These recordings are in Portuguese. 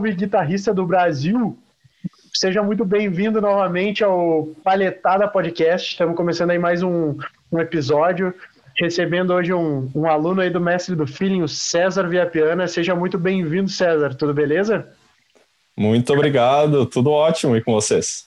salve, guitarrista do Brasil. Seja muito bem-vindo novamente ao Palhetada Podcast. Estamos começando aí mais um, um episódio, recebendo hoje um, um, aluno aí do mestre do feeling, o César Viapiana. Seja muito bem-vindo, César. Tudo beleza? Muito obrigado, tudo ótimo e com vocês?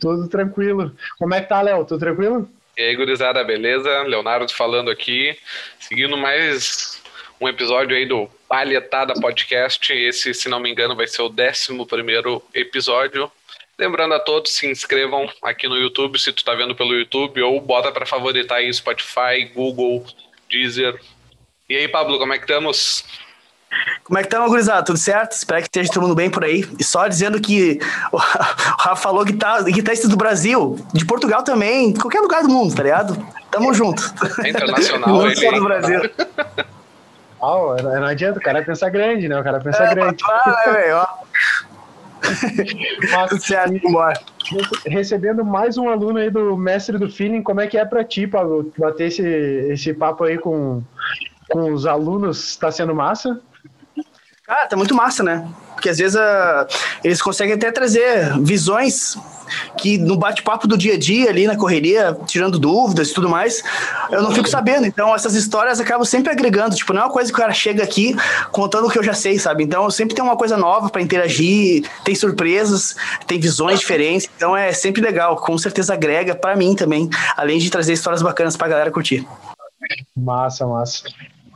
Tudo tranquilo. Como é que tá, Léo? Tudo tranquilo? E aí, gurizada, beleza? Leonardo falando aqui, seguindo mais um episódio aí do Palhetada Podcast. Esse, se não me engano, vai ser o 11 episódio. Lembrando a todos, se inscrevam aqui no YouTube, se tu tá vendo pelo YouTube, ou bota para favoritar aí Spotify, Google, Deezer. E aí, Pablo, como é que estamos? Como é que tá, gurizada? Tudo certo? Espero que esteja todo mundo bem por aí. E só dizendo que o Rafa falou que tá guitarrista do Brasil, de Portugal também, de qualquer lugar do mundo, tá ligado? Tamo junto. É internacional, Não só do Brasil. Oh, não adianta, o cara pensa grande, né? O cara pensa é, grande. Ah, é, ó. Mas, Tudo certo, embora. Recebendo mais um aluno aí do mestre do feeling, como é que é pra ti, Pablo, bater esse, esse papo aí com, com os alunos? Tá sendo massa? Cara, tá muito massa, né? Porque às vezes uh, eles conseguem até trazer visões que no bate-papo do dia a dia ali na correria, tirando dúvidas e tudo mais, eu não fico sabendo. Então essas histórias acabam sempre agregando. Tipo, não é uma coisa que o cara chega aqui contando o que eu já sei, sabe? Então sempre tem uma coisa nova para interagir, tem surpresas, tem visões diferentes. Então é sempre legal. Com certeza agrega para mim também, além de trazer histórias bacanas pra galera curtir. Massa, massa.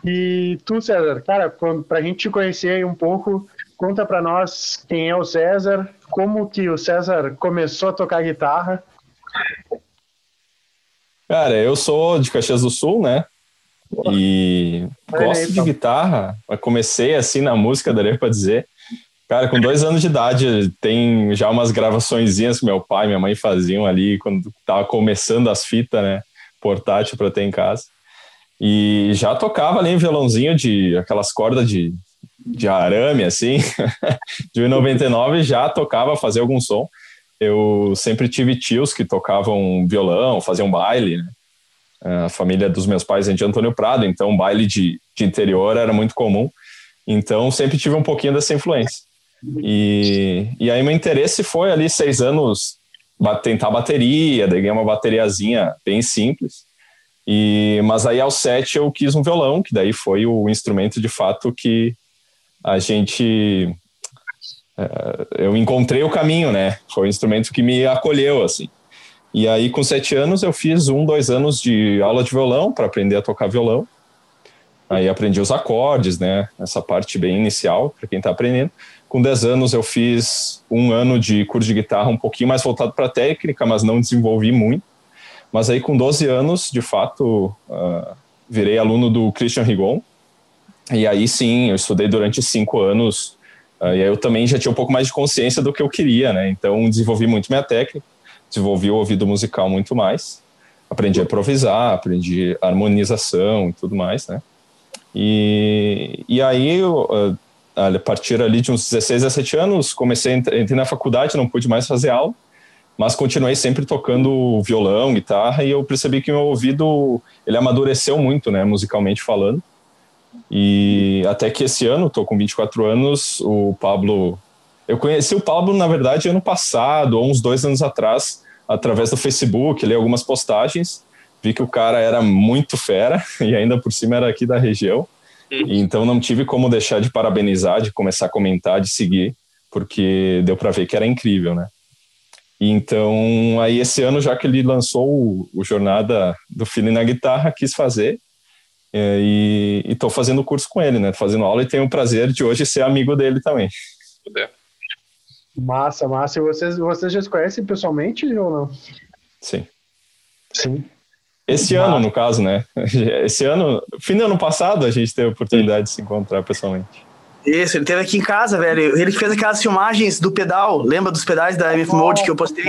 E tu, César, cara, para a gente te conhecer aí um pouco, conta para nós quem é o César, como que o César começou a tocar guitarra. Cara, eu sou de Caxias do Sul, né? E gosto aí, então. de guitarra. comecei assim na música, daria para dizer. Cara, com dois anos de idade, tem já umas gravaçõezinhas que meu pai e minha mãe faziam ali quando tava começando as fitas, né? Portátil para ter em casa. E já tocava ali em violãozinho de aquelas cordas de, de arame, assim, de 99 já tocava, fazer algum som. Eu sempre tive tios que tocavam violão, faziam baile, né? A família dos meus pais é de Antônio Prado, então baile de, de interior era muito comum. Então sempre tive um pouquinho dessa influência. E, e aí meu interesse foi ali seis anos tentar bateria, ganhei uma bateriazinha bem simples. E, mas aí aos sete eu quis um violão, que daí foi o instrumento de fato que a gente é, eu encontrei o caminho, né? Foi o instrumento que me acolheu assim. E aí com sete anos eu fiz um, dois anos de aula de violão para aprender a tocar violão. Aí aprendi os acordes, né? Essa parte bem inicial para quem está aprendendo. Com dez anos eu fiz um ano de curso de guitarra um pouquinho mais voltado para técnica, mas não desenvolvi muito. Mas aí, com 12 anos, de fato, uh, virei aluno do Christian Rigon. E aí sim, eu estudei durante cinco anos. Uh, e aí eu também já tinha um pouco mais de consciência do que eu queria, né? Então, desenvolvi muito minha técnica, desenvolvi o ouvido musical muito mais. Aprendi a improvisar, aprendi harmonização e tudo mais, né? E, e aí, eu, a partir ali de uns 16, 17 anos, comecei, entrei na faculdade, não pude mais fazer aula mas continuei sempre tocando violão, guitarra, e eu percebi que meu ouvido ele amadureceu muito, né, musicalmente falando. E até que esse ano, estou com 24 anos, o Pablo. Eu conheci o Pablo, na verdade, ano passado, ou uns dois anos atrás, através do Facebook, li algumas postagens, vi que o cara era muito fera, e ainda por cima era aqui da região. E então não tive como deixar de parabenizar, de começar a comentar, de seguir, porque deu para ver que era incrível, né? Então, aí esse ano, já que ele lançou o, o Jornada do Filho na Guitarra, quis fazer. É, e estou fazendo o curso com ele, né? Fazendo aula e tenho o prazer de hoje ser amigo dele também. Massa, massa. E vocês, vocês já se conhecem pessoalmente ou não? Sim. Sim. Esse ano, no caso, né? Esse ano, fim do ano passado, a gente teve a oportunidade de se encontrar pessoalmente. Isso, ele teve aqui em casa, velho. Ele que fez aquelas filmagens do pedal. Lembra dos pedais da MF Mode que eu postei?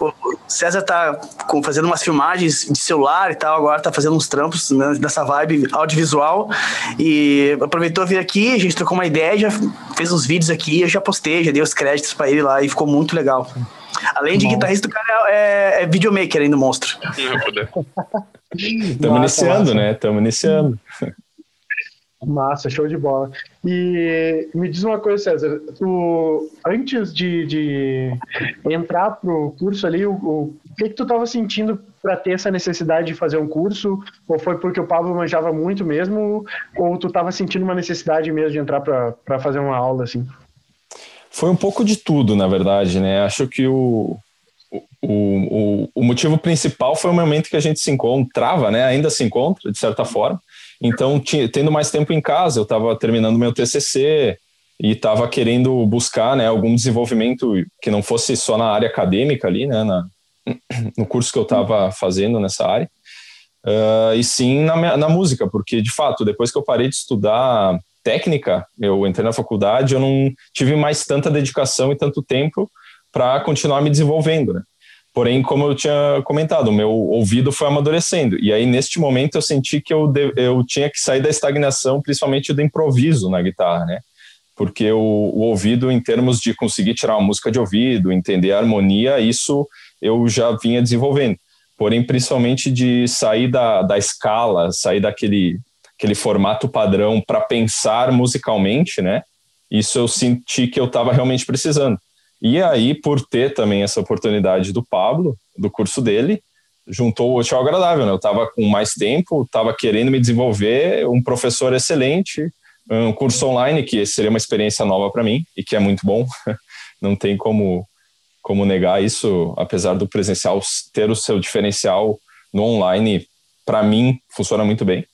o César tá fazendo umas filmagens de celular e tal, agora tá fazendo uns trampos né, nessa vibe audiovisual. E aproveitou vir aqui, a gente trocou uma ideia, já fez uns vídeos aqui, eu já postei, já dei os créditos para ele lá e ficou muito legal. Além de Bom. guitarrista, o cara é, é videomaker ainda, monstro. Estamos iniciando, né? Estamos iniciando. Massa, show de bola. E me diz uma coisa, César, tu, antes de, de entrar pro curso ali, o, o que, que tu estava sentindo para ter essa necessidade de fazer um curso? Ou foi porque o Pablo manjava muito mesmo? Ou tu estava sentindo uma necessidade mesmo de entrar para fazer uma aula assim? Foi um pouco de tudo, na verdade, né? Acho que o, o, o, o motivo principal foi o momento que a gente se encontrava, né? Ainda se encontra, de certa forma. Então, tendo mais tempo em casa, eu estava terminando meu TCC e estava querendo buscar né, algum desenvolvimento que não fosse só na área acadêmica ali, né? Na, no curso que eu estava fazendo nessa área. Uh, e sim na, na música, porque de fato, depois que eu parei de estudar técnica, eu entrei na faculdade, eu não tive mais tanta dedicação e tanto tempo para continuar me desenvolvendo, né? Porém, como eu tinha comentado, meu ouvido foi amadurecendo. E aí, neste momento, eu senti que eu, eu tinha que sair da estagnação, principalmente do improviso na guitarra, né? Porque o, o ouvido, em termos de conseguir tirar uma música de ouvido, entender a harmonia, isso eu já vinha desenvolvendo. Porém, principalmente de sair da, da escala, sair daquele aquele formato padrão para pensar musicalmente, né? Isso eu senti que eu estava realmente precisando. E aí, por ter também essa oportunidade do Pablo, do curso dele, juntou o útil agradável, né? Eu estava com mais tempo, estava querendo me desenvolver, um professor excelente, um curso online que seria uma experiência nova para mim e que é muito bom. Não tem como como negar isso, apesar do presencial ter o seu diferencial no online, para mim funciona muito bem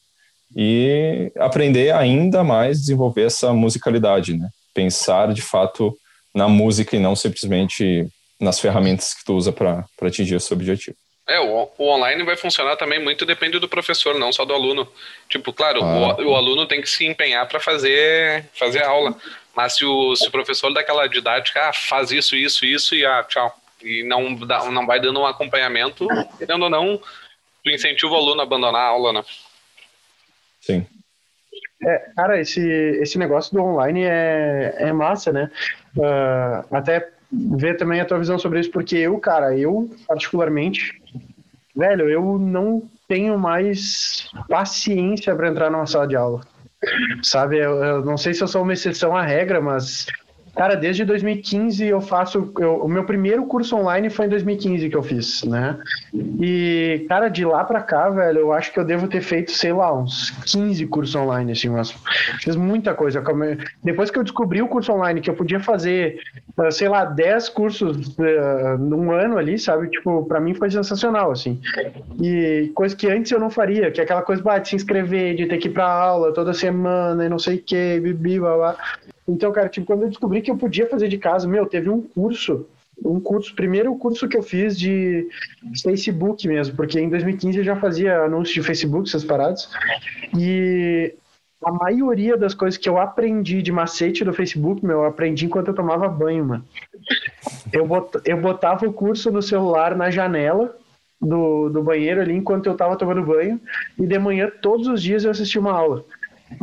e aprender ainda mais desenvolver essa musicalidade, né? Pensar de fato na música e não simplesmente nas ferramentas que tu usa para atingir o seu objetivo. É, o, o, online vai funcionar também muito depende do professor, não só do aluno. Tipo, claro, ah. o, o, aluno tem que se empenhar para fazer fazer aula, mas se o, se o professor daquela didática ah, faz isso, isso, isso e ah, tchau, e não dá, não vai dando um acompanhamento, querendo ou não, tu incentiva o aluno a abandonar a aula, né? Sim. É, cara, esse, esse negócio do online é, é massa, né? Uh, até ver também a tua visão sobre isso, porque eu, cara, eu particularmente, velho, eu não tenho mais paciência para entrar numa sala de aula. Sabe, eu, eu, não sei se eu sou uma exceção à regra, mas Cara, desde 2015 eu faço. Eu, o meu primeiro curso online foi em 2015 que eu fiz, né? E, cara, de lá pra cá, velho, eu acho que eu devo ter feito, sei lá, uns 15 cursos online, assim, mas fiz muita coisa. Depois que eu descobri o curso online, que eu podia fazer, eh, sei lá, 10 cursos uh, num ano ali, sabe? Tipo, pra mim foi sensacional, assim. E coisa que antes eu não faria, que é aquela coisa de se inscrever, de ter que ir pra aula toda semana e não sei o que, bibi, blá, blá. Então, cara, tipo, quando eu descobri que eu podia fazer de casa, meu, teve um curso, um curso, primeiro curso que eu fiz de Facebook mesmo, porque em 2015 eu já fazia anúncios de Facebook, essas paradas, e a maioria das coisas que eu aprendi de macete do Facebook, meu, eu aprendi enquanto eu tomava banho, mano. Eu, eu botava o curso no celular na janela do, do banheiro ali enquanto eu tava tomando banho, e de manhã, todos os dias, eu assistia uma aula.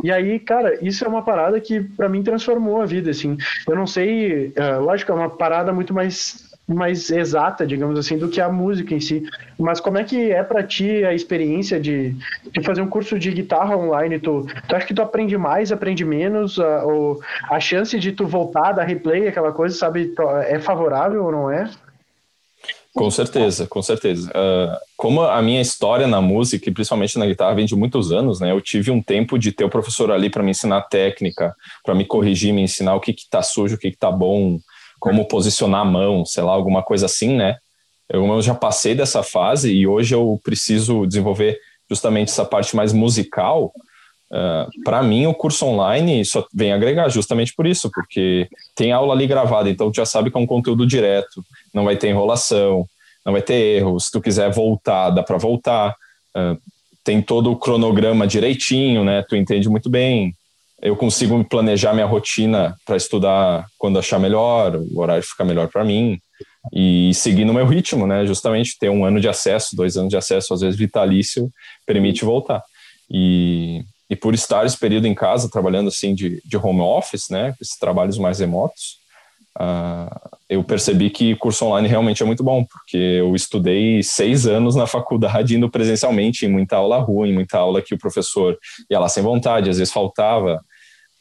E aí, cara, isso é uma parada que para mim transformou a vida, assim. Eu não sei, uh, lógico, é uma parada muito mais mais exata, digamos assim, do que a música em si. Mas como é que é para ti a experiência de, de fazer um curso de guitarra online? Tu, tu acha que tu aprende mais, aprende menos? Uh, ou a chance de tu voltar, dar replay, aquela coisa, sabe, é favorável ou não é? Com certeza, com certeza. Uh, como a minha história na música, e principalmente na guitarra, vem de muitos anos, né? Eu tive um tempo de ter o professor ali para me ensinar técnica, para me corrigir, me ensinar o que que tá sujo, o que que tá bom, como posicionar a mão, sei lá, alguma coisa assim, né? Eu, eu já passei dessa fase e hoje eu preciso desenvolver justamente essa parte mais musical Uh, ah, para mim, o curso online só vem agregar justamente por isso, porque tem aula ali gravada, então tu já sabe que é um conteúdo direto, não vai ter enrolação, não vai ter erros. Se tu quiser voltar, dá para voltar. Uh, tem todo o cronograma direitinho, né? Tu entende muito bem. Eu consigo planejar minha rotina para estudar quando achar melhor, o horário fica melhor para mim e seguir no meu ritmo, né? Justamente ter um ano de acesso, dois anos de acesso, às vezes vitalício, permite voltar. E e por estar esse período em casa, trabalhando assim de, de home office, né, esses trabalhos mais remotos, uh, eu percebi que curso online realmente é muito bom, porque eu estudei seis anos na faculdade indo presencialmente, em muita aula ruim, muita aula que o professor ia lá sem vontade, às vezes faltava,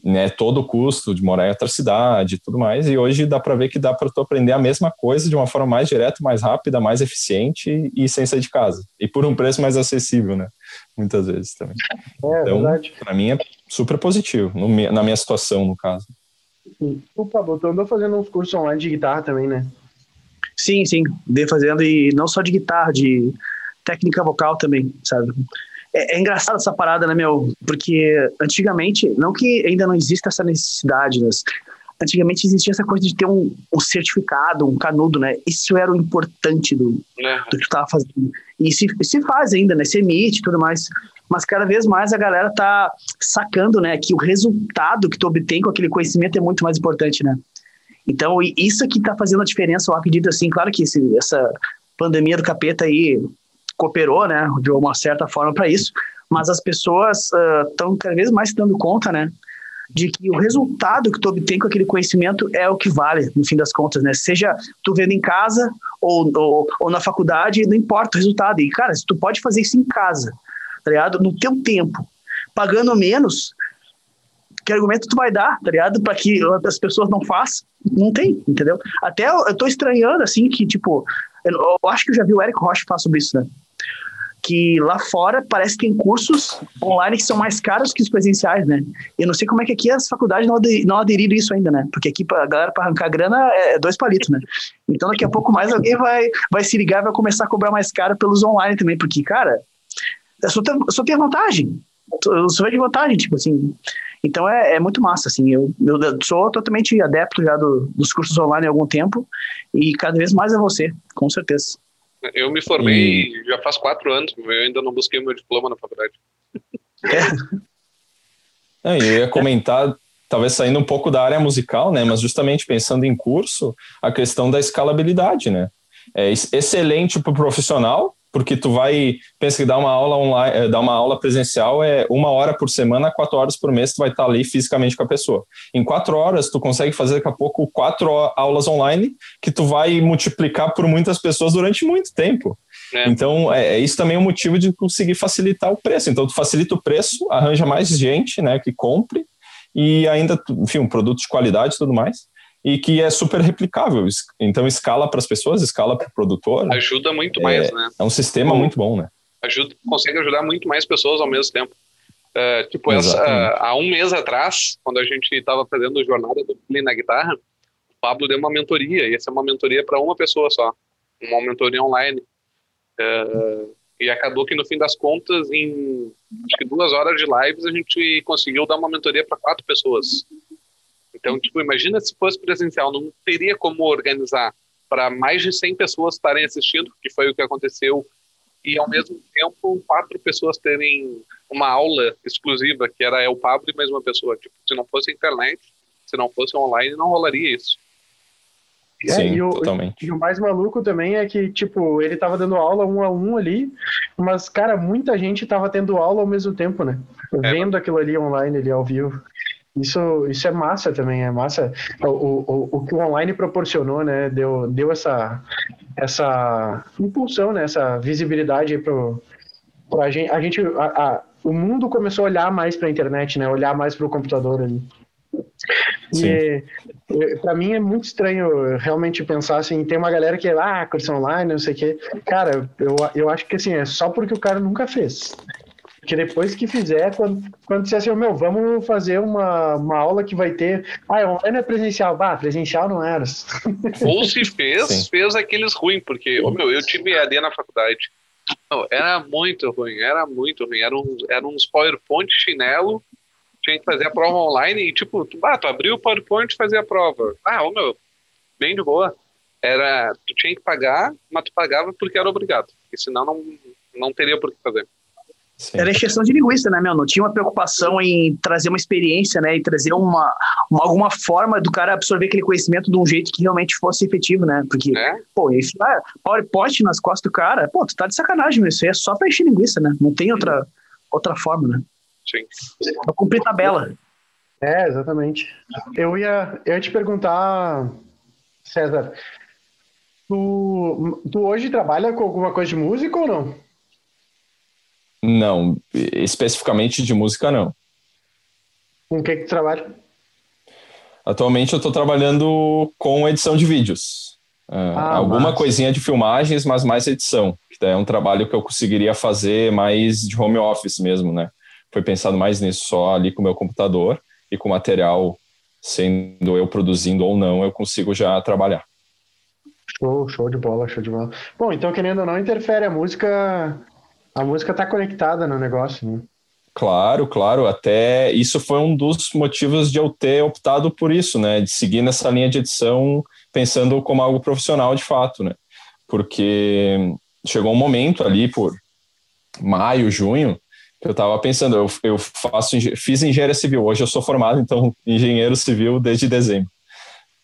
né, todo o custo de morar em outra cidade e tudo mais, e hoje dá para ver que dá para tu aprender a mesma coisa de uma forma mais direta, mais rápida, mais eficiente e sem sair de casa, e por um preço mais acessível, né, muitas vezes também. É, então, para mim é super positivo, no, na minha situação, no caso. O Pablo, tu andou fazendo uns cursos online de guitarra também, né? Sim, sim, andei fazendo, e não só de guitarra, de técnica vocal também, sabe? É, é engraçado essa parada, né, meu? Porque antigamente, não que ainda não exista essa necessidade, mas antigamente existia essa coisa de ter um, um certificado, um canudo, né? Isso era o importante do, é. do que tu tava fazendo. E se, se faz ainda, né? Se emite e tudo mais mas cada vez mais a galera tá sacando, né, que o resultado que tu obtém com aquele conhecimento é muito mais importante, né? Então, isso que tá fazendo a diferença, eu acredito assim, claro que esse, essa pandemia do capeta aí cooperou, né, de uma certa forma para isso, mas as pessoas estão uh, cada vez mais se dando conta, né, de que o resultado que tu obtém com aquele conhecimento é o que vale, no fim das contas, né? Seja tu vendo em casa ou, ou, ou na faculdade, não importa o resultado. E, cara, se tu pode fazer isso em casa, tá ligado? No teu tempo, pagando menos, que argumento tu vai dar, tá ligado? Pra que as pessoas não façam? Não tem, entendeu? Até eu, eu tô estranhando, assim, que, tipo, eu, eu, acho que eu já vi o Eric Rocha falar sobre isso, né? Que lá fora parece que tem cursos online que são mais caros que os presenciais, né? Eu não sei como é que aqui as faculdades não, não aderiram isso ainda, né? Porque aqui a galera para arrancar grana é, é dois palitos, né? Então daqui a pouco mais alguém vai, vai se ligar e vai começar a cobrar mais caro pelos online também, porque, cara, só só tenho vantagem. Eu só vejo vantagem, tipo assim. Então é, é muito massa, assim. Eu, eu sou totalmente adepto já do, dos cursos online há algum tempo e cada vez mais é você, com certeza. Eu me formei e... já faz quatro anos, eu ainda não busquei o meu diploma na faculdade. É. eu ia comentar, talvez saindo um pouco da área musical, né? Mas justamente pensando em curso, a questão da escalabilidade, né? É excelente para o profissional, porque tu vai, pensa que dar uma aula online, eh, dar uma aula presencial é uma hora por semana, quatro horas por mês, tu vai estar ali fisicamente com a pessoa. Em quatro horas, tu consegue fazer daqui a pouco quatro aulas online que tu vai multiplicar por muitas pessoas durante muito tempo. É. Então, é, é, isso também é um motivo de conseguir facilitar o preço. Então, tu facilita o preço, arranja mais gente, né, que compre e ainda, enfim, um produto de qualidade e tudo mais e que é super replicável. Então, escala para as pessoas, escala para o produtor. Ajuda muito mais, é, né? É um sistema muito bom, né? Ajuda, consegue ajudar muito mais pessoas ao mesmo tempo. Uh, tipo, essa, uh, há um mês atrás, quando a gente estava fazendo jornada do Play na guitarra, o Pablo deu uma mentoria, e essa é uma mentoria para uma pessoa só, uma mentoria online. Uh, e acabou que no fim das contas, em acho que duas horas de lives, a gente conseguiu dar uma mentoria para quatro pessoas. Então, tipo, imagina se fosse presencial, não teria como organizar para mais de 100 pessoas estarem assistindo, que foi o que aconteceu, e ao mesmo tempo quatro pessoas terem uma aula exclusiva, que era eu, Pablo e mais uma pessoa. Tipo, se não fosse internet, se não fosse online, não rolaria isso. É, Sim, e o, totalmente. E o mais maluco também é que, tipo, ele tava dando aula um a um ali, mas, cara, muita gente tava tendo aula ao mesmo tempo, né? É, Vendo aquilo ali online, ali ao vivo. Isso, isso é massa também, é massa. O, o, o que o online proporcionou, né? Deu, deu essa, essa impulsão, né? Essa visibilidade para a gente. A gente a, a, o mundo começou a olhar mais para a internet, né? Olhar mais para o computador ali. E para mim é muito estranho realmente pensar assim, tem uma galera que é ah, curso online, não sei o quê. Cara, eu, eu acho que assim, é só porque o cara nunca fez. Porque depois que fizer, quando, quando disser assim, meu, vamos fazer uma, uma aula que vai ter. Ah, online é presencial. Bah, presencial não era. Ou se fez, Sim. fez aqueles ruins, porque, oh, meu, eu tive EAD na faculdade. Não, era muito ruim, era muito ruim. Era uns, era uns PowerPoint chinelo, tinha que fazer a prova online e, tipo, tu, ah, tu abriu o PowerPoint e fazia a prova. Ah, ô, meu, bem de boa. Era, tu tinha que pagar, mas tu pagava porque era obrigado. E senão não, não teria por que fazer. Sim. Era exceção de linguista, né, meu? Não tinha uma preocupação em trazer uma experiência, né? E trazer uma, uma, alguma forma do cara absorver aquele conhecimento de um jeito que realmente fosse efetivo, né? Porque, é. pô, isso é PowerPoint nas costas do cara, pô, tu tá de sacanagem, meu. Isso aí é só pra encher linguiça, né? Não tem outra, outra forma, né? Sim. Pra cumprir tabela. É, exatamente. Eu ia, eu ia te perguntar César, tu, tu hoje trabalha com alguma coisa de música ou não? Não, especificamente de música não. Com o que que tu trabalha? Atualmente eu estou trabalhando com edição de vídeos. Uh, ah, alguma massa. coisinha de filmagens, mas mais edição. Que é um trabalho que eu conseguiria fazer mais de home office mesmo, né? Foi pensado mais nisso, só ali com o meu computador e com material, sendo eu produzindo ou não, eu consigo já trabalhar. Show, show de bola, show de bola. Bom, então querendo ou não, interfere a música. A música tá conectada no negócio, né? Claro, claro. Até isso foi um dos motivos de eu ter optado por isso, né? De seguir nessa linha de edição pensando como algo profissional de fato, né? Porque chegou um momento ali por maio, junho, que eu estava pensando, eu, eu faço, fiz engenharia civil, hoje eu sou formado, então, engenheiro civil desde dezembro.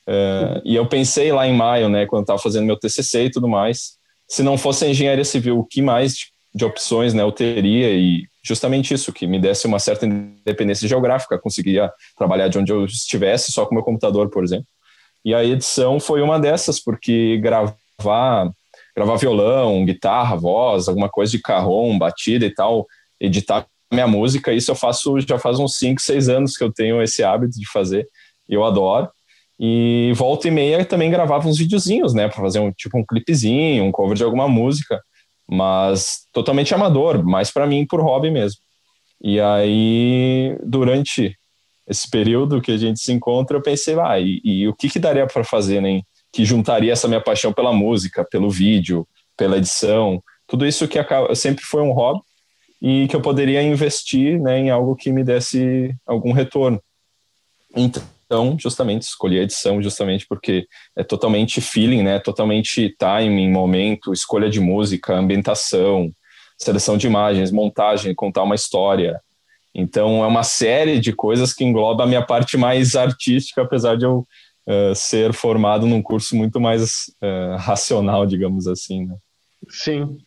É, e eu pensei lá em maio, né, quando estava fazendo meu TCC e tudo mais, se não fosse engenharia civil, o que mais de opções, né, eu teria e justamente isso, que me desse uma certa independência geográfica, conseguia trabalhar de onde eu estivesse, só com meu computador, por exemplo. E a edição foi uma dessas, porque gravar, gravar violão, guitarra, voz, alguma coisa de carrom, batida e tal, editar minha música, isso eu faço já faz uns 5, 6 anos que eu tenho esse hábito de fazer, eu adoro. E volta e meia também gravava uns videozinhos, né, para fazer um tipo um clipezinho, um cover de alguma música mas totalmente amador, mais para mim por hobby mesmo. E aí, durante esse período que a gente se encontra, eu pensei, ah, e, e o que, que daria para fazer, né? Que juntaria essa minha paixão pela música, pelo vídeo, pela edição, tudo isso que acaba, sempre foi um hobby e que eu poderia investir né, em algo que me desse algum retorno. Então, então, justamente, escolhi a edição justamente porque é totalmente feeling, né? Totalmente timing, momento, escolha de música, ambientação, seleção de imagens, montagem, contar uma história. Então, é uma série de coisas que engloba a minha parte mais artística, apesar de eu uh, ser formado num curso muito mais uh, racional, digamos assim, né? Sim.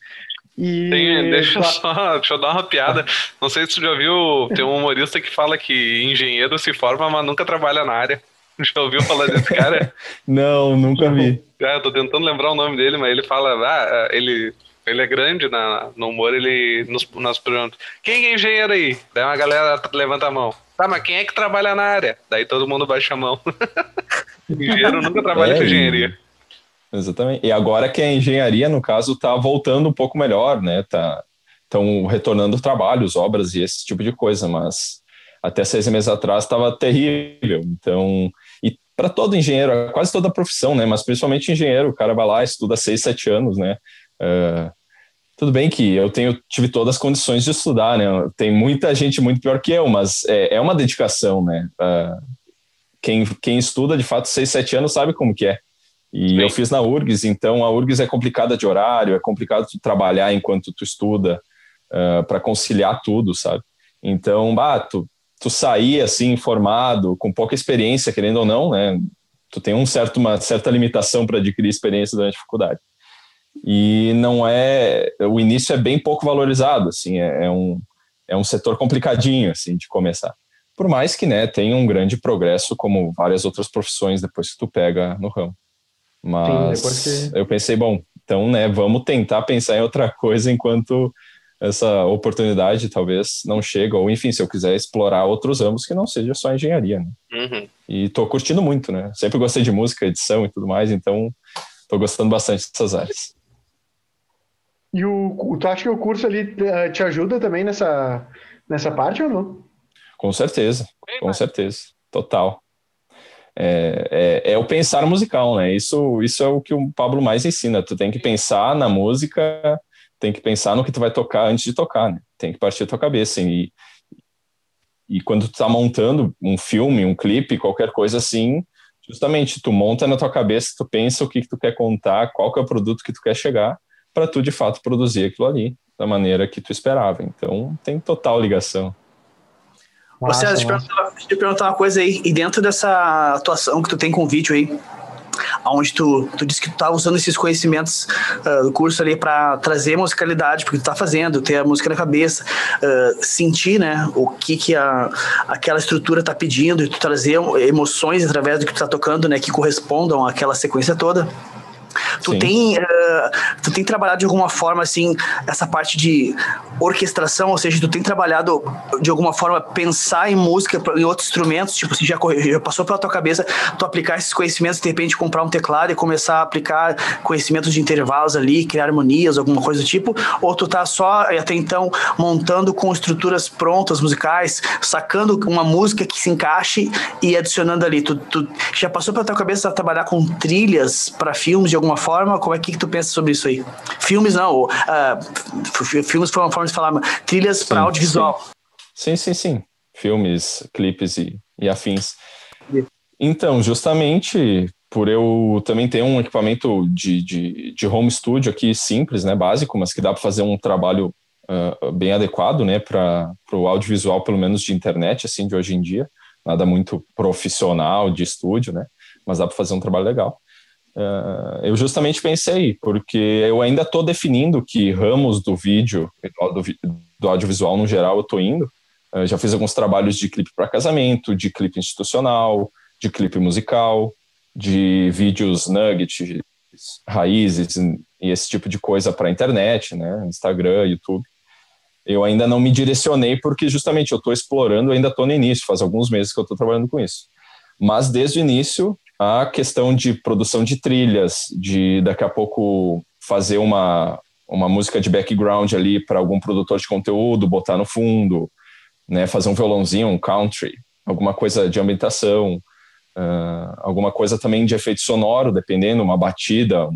E... Tem, deixa, só, deixa eu dar uma piada. Não sei se você já viu, tem um humorista que fala que engenheiro se forma, mas nunca trabalha na área. Já ouviu falar desse cara? Não, nunca vi. É, eu tô tentando lembrar o nome dele, mas ele fala, ah, ele, ele é grande na, no humor, ele nos, nas perguntas, quem é engenheiro aí? Daí uma galera levanta a mão. Tá, mas quem é que trabalha na área? Daí todo mundo baixa a mão. engenheiro nunca trabalha é, com engenharia. Exatamente. E agora que a engenharia, no caso, está voltando um pouco melhor, né? Tá, estão retornando trabalhos, obras e esse tipo de coisa, mas até seis meses atrás estava terrível. Então, e para todo engenheiro, quase toda profissão, né? Mas principalmente engenheiro, o cara vai lá, estuda seis, sete anos, né? Uh, tudo bem que eu tenho, tive todas as condições de estudar, né? Tem muita gente muito pior que eu, mas é, é uma dedicação, né? Uh, quem, quem estuda, de fato, seis, sete anos sabe como que é. E Sim. eu fiz na URGS, então a URGS é complicada de horário, é complicado de trabalhar enquanto tu estuda, uh, para conciliar tudo, sabe? Então, bah, tu, tu sair assim, informado, com pouca experiência, querendo ou não, né? Tu tem um certo, uma certa limitação para adquirir experiência durante a faculdade. E não é. O início é bem pouco valorizado, assim, é, é um, é um setor complicadinho, assim, de começar. Por mais que, né, tenha um grande progresso, como várias outras profissões depois que tu pega no ramo. Mas Sim, que... eu pensei, bom, então, né, vamos tentar pensar em outra coisa enquanto essa oportunidade talvez não chega, ou enfim, se eu quiser explorar outros ramos que não seja só engenharia, né? Uhum. E tô curtindo muito, né? Sempre gostei de música, edição e tudo mais, então tô gostando bastante dessas áreas. E o, tu acha que o curso ali eh, te ajuda também nessa, nessa parte ou não? Com certeza, com certeza, total é, é, é, o pensar musical, né? Isso, isso é o que o Pablo mais ensina. Tu tem que pensar na música, tem que pensar no que tu vai tocar antes de tocar, né? Tem que partir a tua cabeça. E, e quando tu tá montando um filme, um clipe, qualquer coisa assim, justamente tu monta na tua cabeça, tu pensa o que, que tu quer contar, qual que é o produto que tu quer chegar, para tu de fato produzir aquilo ali da maneira que tu esperava. Então tem total ligação. Deixa, eu perguntar, deixa eu perguntar uma coisa aí. E dentro dessa atuação que tu tem com o vídeo aí, onde tu, tu disse que tu tá usando esses conhecimentos uh, do curso ali para trazer musicalidade, porque tu tá fazendo, ter a música na cabeça, uh, sentir, né, o que que a, aquela estrutura tá pedindo e tu trazer emoções através do que tu tá tocando, né, que correspondam àquela sequência toda. Tu tem, uh, tu tem trabalhado de alguma forma, assim, essa parte de orquestração, ou seja, tu tem trabalhado de alguma forma pensar em música, em outros instrumentos, tipo, se já, já passou pela tua cabeça tu aplicar esses conhecimentos, de repente comprar um teclado e começar a aplicar conhecimentos de intervalos ali, criar harmonias, alguma coisa do tipo, ou tu tá só até então montando com estruturas prontas musicais, sacando uma música que se encaixe e adicionando ali. Tu, tu já passou pela tua cabeça trabalhar com trilhas para filmes de alguma alguma forma? Como é que, que tu pensa sobre isso aí? Filmes não, uh, filmes foi uma forma de falar, trilhas para audiovisual. Sim. sim, sim, sim. Filmes, clipes e, e afins. Então, justamente por eu também ter um equipamento de, de, de home studio aqui simples, né, básico, mas que dá para fazer um trabalho uh, bem adequado, né, para o audiovisual, pelo menos de internet, assim, de hoje em dia. Nada muito profissional de estúdio, né, mas dá para fazer um trabalho legal. Uh, eu justamente pensei, porque eu ainda estou definindo que ramos do vídeo, do, do audiovisual no geral, eu estou indo. Uh, já fiz alguns trabalhos de clipe para casamento, de clipe institucional, de clipe musical, de vídeos nuggets, raízes e esse tipo de coisa para internet, né? Instagram, YouTube. Eu ainda não me direcionei porque justamente eu estou explorando, ainda estou no início, faz alguns meses que eu estou trabalhando com isso. Mas desde o início a questão de produção de trilhas, de daqui a pouco fazer uma, uma música de background ali para algum produtor de conteúdo, botar no fundo, né, fazer um violãozinho, um country, alguma coisa de ambientação, uh, alguma coisa também de efeito sonoro, dependendo, uma batida,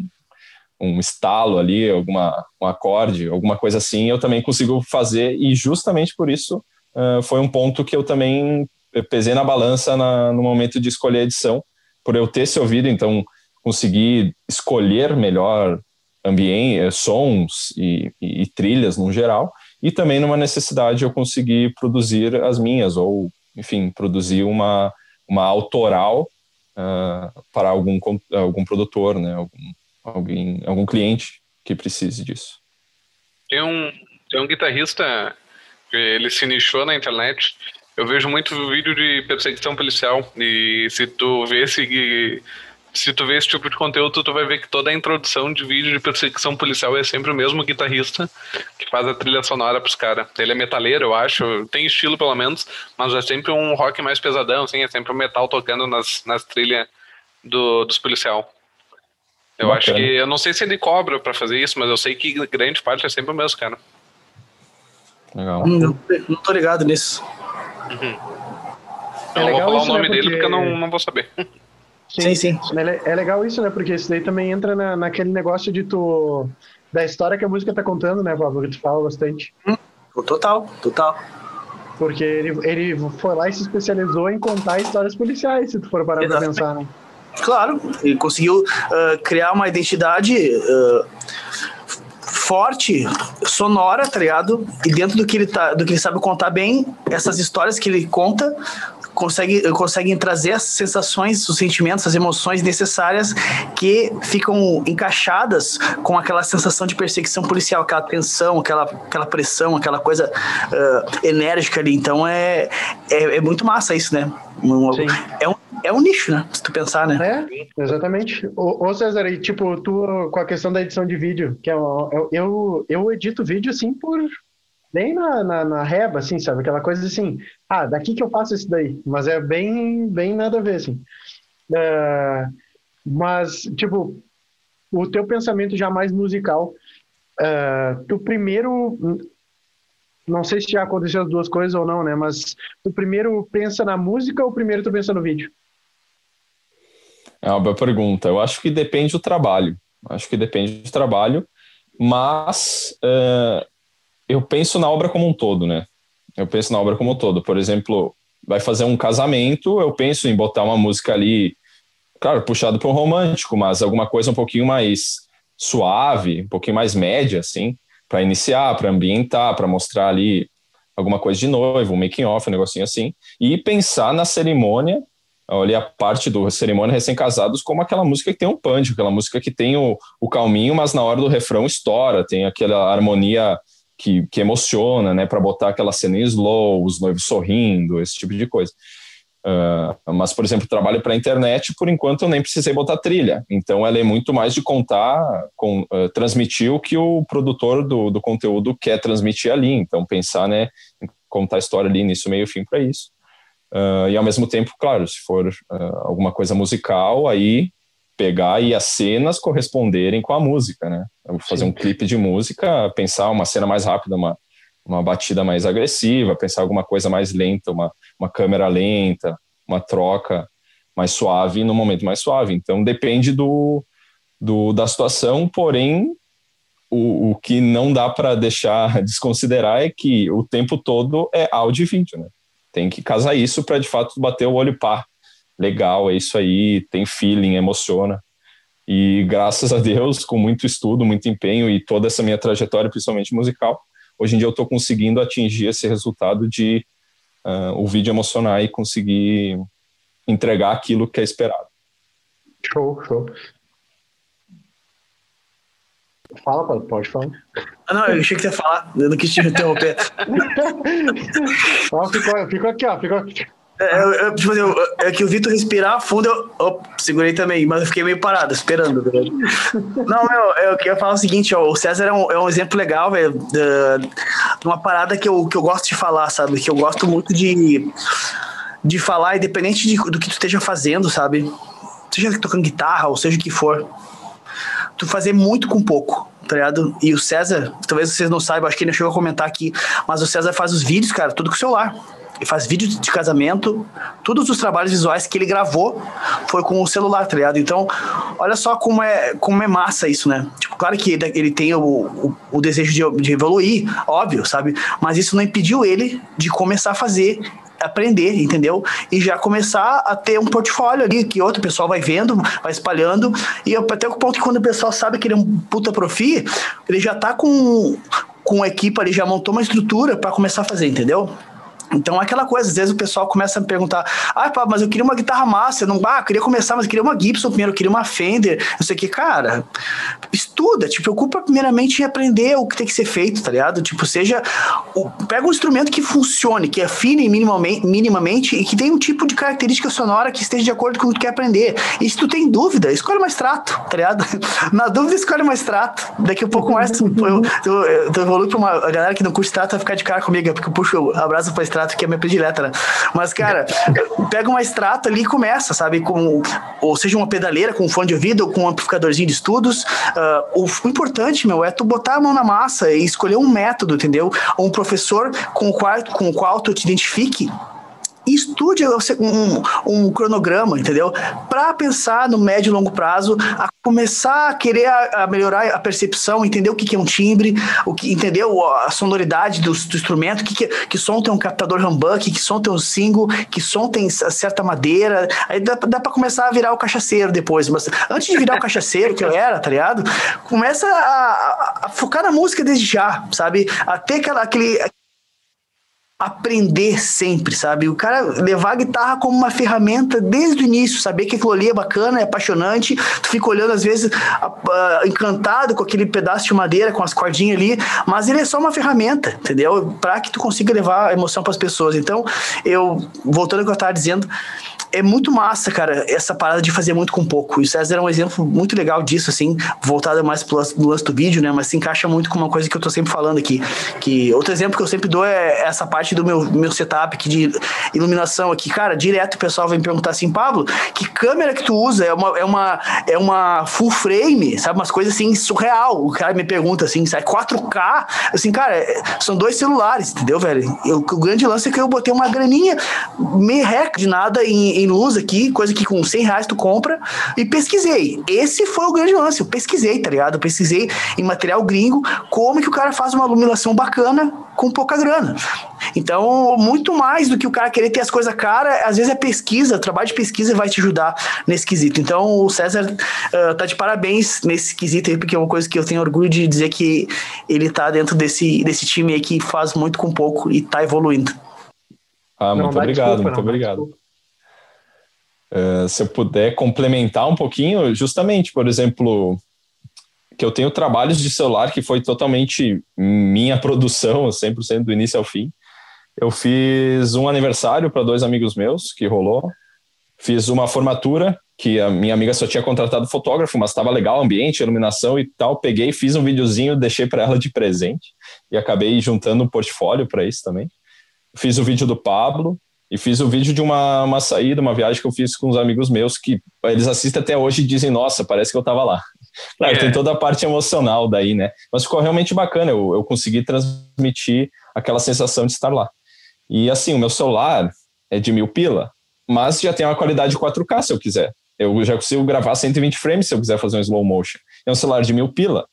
um, estalo ali, alguma, um acorde, alguma coisa assim, eu também consigo fazer e justamente por isso uh, foi um ponto que eu também pesei na balança na, no momento de escolher a edição, por eu ter esse ouvido, então conseguir escolher melhor ambiente, eh, sons e, e, e, trilhas no geral, e também numa necessidade eu conseguir produzir as minhas, ou, enfim, produzir uma, uma autoral uh, para algum, algum produtor, né, algum, alguém, algum cliente que precise disso. Tem um, tem um guitarrista, ele se nichou na internet, eu vejo muito vídeo de perseguição policial e se tu vê esse se tu vê esse tipo de conteúdo, tu vai ver que toda a introdução de vídeo de perseguição policial é sempre o mesmo guitarrista que faz a trilha sonora pros caras. Ele é metaleiro, eu acho, tem estilo pelo menos, mas é sempre um rock mais pesadão, assim, é sempre o um metal tocando nas, nas trilhas do, dos policial. Eu Bacana. acho que, eu não sei se ele cobra para fazer isso, mas eu sei que grande parte é sempre o mesmo cara. Legal. Não, não tô ligado nisso. Uhum. É eu não vou falar isso, o nome né, dele porque eu não, não vou saber. Sim, sim. sim. É, é legal isso, né? Porque isso daí também entra na, naquele negócio de tu. da história que a música tá contando, né, Pablo? Que tu fala bastante. Hum, total, total. Porque ele, ele foi lá e se especializou em contar histórias policiais, se tu for parar Exatamente. pra pensar, né? Claro, ele conseguiu uh, criar uma identidade uh, forte, sonora, tá ligado? E dentro do que ele tá, do que ele sabe contar bem, essas histórias que ele conta consegue, conseguem trazer as sensações, os sentimentos, as emoções necessárias que ficam encaixadas com aquela sensação de perseguição policial, aquela tensão, aquela, aquela pressão, aquela coisa uh, enérgica ali. Então é, é, é muito massa isso, né? É um, é um nicho, né? Se tu pensar, né? É, exatamente. Ô, ô César, e tipo, tu com a questão da edição de vídeo, que é, eu, eu, eu edito vídeo assim por. Nem na, na, na, reba, assim, sabe? Aquela coisa assim, ah, daqui que eu faço isso daí. Mas é bem, bem nada a ver, assim. Uh, mas, tipo, o teu pensamento já mais musical, uh, tu primeiro não sei se já aconteceu as duas coisas ou não, né? Mas tu primeiro pensa na música ou primeiro tu pensa no vídeo? É uma boa pergunta. Eu acho que depende do trabalho. Acho que depende do trabalho, mas uh, eu penso na obra como um todo, né? Eu penso na obra como um todo. Por exemplo, vai fazer um casamento, eu penso em botar uma música ali, claro, puxado para um romântico, mas alguma coisa um pouquinho mais suave, um pouquinho mais média, assim para iniciar, para ambientar, para mostrar ali alguma coisa de noivo, um making off, um negocinho assim, e pensar na cerimônia olhei a parte do cerimônia recém-casados como aquela música que tem um punch, aquela música que tem o, o calminho, mas na hora do refrão estoura, tem aquela harmonia que, que emociona, né, para botar aquela cena em slow, os noivos sorrindo, esse tipo de coisa. Uh, mas, por exemplo, trabalho para a internet, por enquanto eu nem precisei botar trilha. Então, ela é muito mais de contar, com, uh, transmitir o que o produtor do, do conteúdo quer transmitir ali. Então, pensar, né, em contar a história ali, início, meio, fim, para isso. Uh, e ao mesmo tempo, claro, se for alguma coisa musical, aí pegar e as cenas corresponderem com a música, né? Eu vou fazer Sim. um clipe de música, pensar uma cena mais rápida, uma, uma batida mais agressiva, pensar alguma coisa mais lenta, uma, uma câmera lenta, uma troca mais suave no momento mais suave. Então depende do, do da situação, porém o, o que não dá para deixar desconsiderar é que o tempo todo é áudio e vídeo, né? Tem que casar isso para de fato bater o olho par. Legal, é isso aí, tem feeling, emociona. E graças a Deus, com muito estudo, muito empenho e toda essa minha trajetória, principalmente musical, hoje em dia eu estou conseguindo atingir esse resultado de uh, o vídeo emocionar e conseguir entregar aquilo que é esperado. Show, show. Fala, Paulo, pode falar. Ah, não, eu achei que você ia falar, eu não quis te interromper. ó, ficou, ficou aqui, ó, ficou aqui. É, eu, eu, tipo, eu, é que o Vitor respirar fundo, eu op, segurei também, mas eu fiquei meio parado, esperando. Tá não, meu, eu queria falar o seguinte, ó, o César é um, é um exemplo legal, velho, de uma parada que eu, que eu gosto de falar, sabe? Que eu gosto muito de, de falar, independente de, do que tu esteja fazendo, sabe? Seja tocando guitarra, ou seja o que for tu fazer muito com pouco, tá ligado? E o César, talvez vocês não saibam, acho que ele não chegou a comentar aqui, mas o César faz os vídeos, cara, tudo com o celular. Ele faz vídeo de casamento, todos os trabalhos visuais que ele gravou foi com o celular, tá ligado? Então, olha só como é, como é massa isso, né? Tipo, claro que ele, ele tem o, o, o desejo de, de evoluir, óbvio, sabe? Mas isso não impediu ele de começar a fazer aprender, entendeu? E já começar a ter um portfólio ali que outro pessoal vai vendo, vai espalhando. E até o ponto que quando o pessoal sabe que ele é um puta profi, ele já tá com, com a equipe ali, já montou uma estrutura para começar a fazer, entendeu? Então, aquela coisa, às vezes o pessoal começa a me perguntar: ah, pá, mas eu queria uma guitarra massa, eu não, ah, eu queria começar, mas eu queria uma Gibson primeiro, eu queria uma Fender, não sei o que, cara, estuda, te preocupa primeiramente em aprender o que tem que ser feito, tá ligado? Tipo, seja, o, pega um instrumento que funcione, que afine minimamente, minimamente e que tenha um tipo de característica sonora que esteja de acordo com o que tu quer aprender. E se tu tem dúvida, escolhe mais trato, tá ligado? Na dúvida, escolhe mais trato. Daqui a pouco mais tu, eu, tu, tu pra uma a galera que não curte trato vai ficar de cara comigo, porque eu puxo abraço pra que é minha predileta, né? Mas, cara, pega uma extrato ali e começa, sabe? Com, ou seja, uma pedaleira com um fone de ouvido ou com um amplificadorzinho de estudos. Uh, o, importante, meu, é tu botar a mão na massa e escolher um método, entendeu? Um professor com o qual, com o qual tu te identifique estude um, um cronograma, entendeu? Para pensar no médio e longo prazo, a começar a querer a, a melhorar a percepção, entender o que, que, é um timbre, o que entendeu a sonoridade do, do instrumento, que, que, que som tem um captador humbuck, que som tem um single, que som tem certa madeira. Aí dá, dá para começar a virar o cachaceiro depois. Mas antes de virar o cachaceiro, que eu era, tá ligado? Começa a, a, a focar na música desde já, sabe? A ter aquela, aquele aprender sempre, sabe? O cara levar a guitarra como uma ferramenta desde o início, saber que aquilo ali é bacana, é apaixonante, tu fica olhando às vezes encantado com aquele pedaço de madeira, com as cordinhas ali, mas ele é só uma ferramenta, entendeu? Para que tu consiga levar a emoção para as pessoas. Então, eu voltando ao que eu estava dizendo, é muito massa, cara, essa parada de fazer muito com pouco. E o César é um exemplo muito legal disso, assim, voltado mais pro lance, lance do vídeo, né? Mas se encaixa muito com uma coisa que eu tô sempre falando aqui. Que outro exemplo que eu sempre dou é essa parte do meu, meu setup aqui de iluminação aqui. Cara, direto o pessoal vem perguntar assim, Pablo, que câmera que tu usa? É uma, é uma, é uma full frame, sabe? Umas coisas assim, surreal. O cara me pergunta assim, sai 4K? Assim, cara, é, são dois celulares, entendeu, velho? Eu, o grande lance é que eu botei uma graninha meio rec de nada em em luz aqui, coisa que com 100 reais tu compra, e pesquisei. Esse foi o grande lance, eu pesquisei, tá ligado? Eu pesquisei em material gringo como que o cara faz uma iluminação bacana com pouca grana. Então, muito mais do que o cara querer ter as coisas caras, às vezes é pesquisa, trabalho de pesquisa vai te ajudar nesse quesito. Então, o César uh, tá de parabéns nesse quesito aí, porque é uma coisa que eu tenho orgulho de dizer que ele tá dentro desse, desse time aí que faz muito com pouco e tá evoluindo. Ah, muito não, obrigado, desculpa, muito não, obrigado. Uh, se eu puder complementar um pouquinho, justamente, por exemplo, que eu tenho trabalhos de celular que foi totalmente minha produção, 100% do início ao fim. Eu fiz um aniversário para dois amigos meus, que rolou. Fiz uma formatura, que a minha amiga só tinha contratado fotógrafo, mas estava legal o ambiente, iluminação e tal. Peguei, fiz um videozinho, deixei para ela de presente e acabei juntando um portfólio para isso também. Fiz o vídeo do Pablo, e fiz o vídeo de uma, uma saída, uma viagem que eu fiz com uns amigos meus que eles assistem até hoje e dizem, nossa, parece que eu estava lá. Claro, é. tem toda a parte emocional daí, né? Mas ficou realmente bacana, eu, eu consegui transmitir aquela sensação de estar lá. E assim, o meu celular é de mil pila, mas já tem uma qualidade 4K se eu quiser. Eu já consigo gravar 120 frames se eu quiser fazer um slow motion. É um celular de mil pila,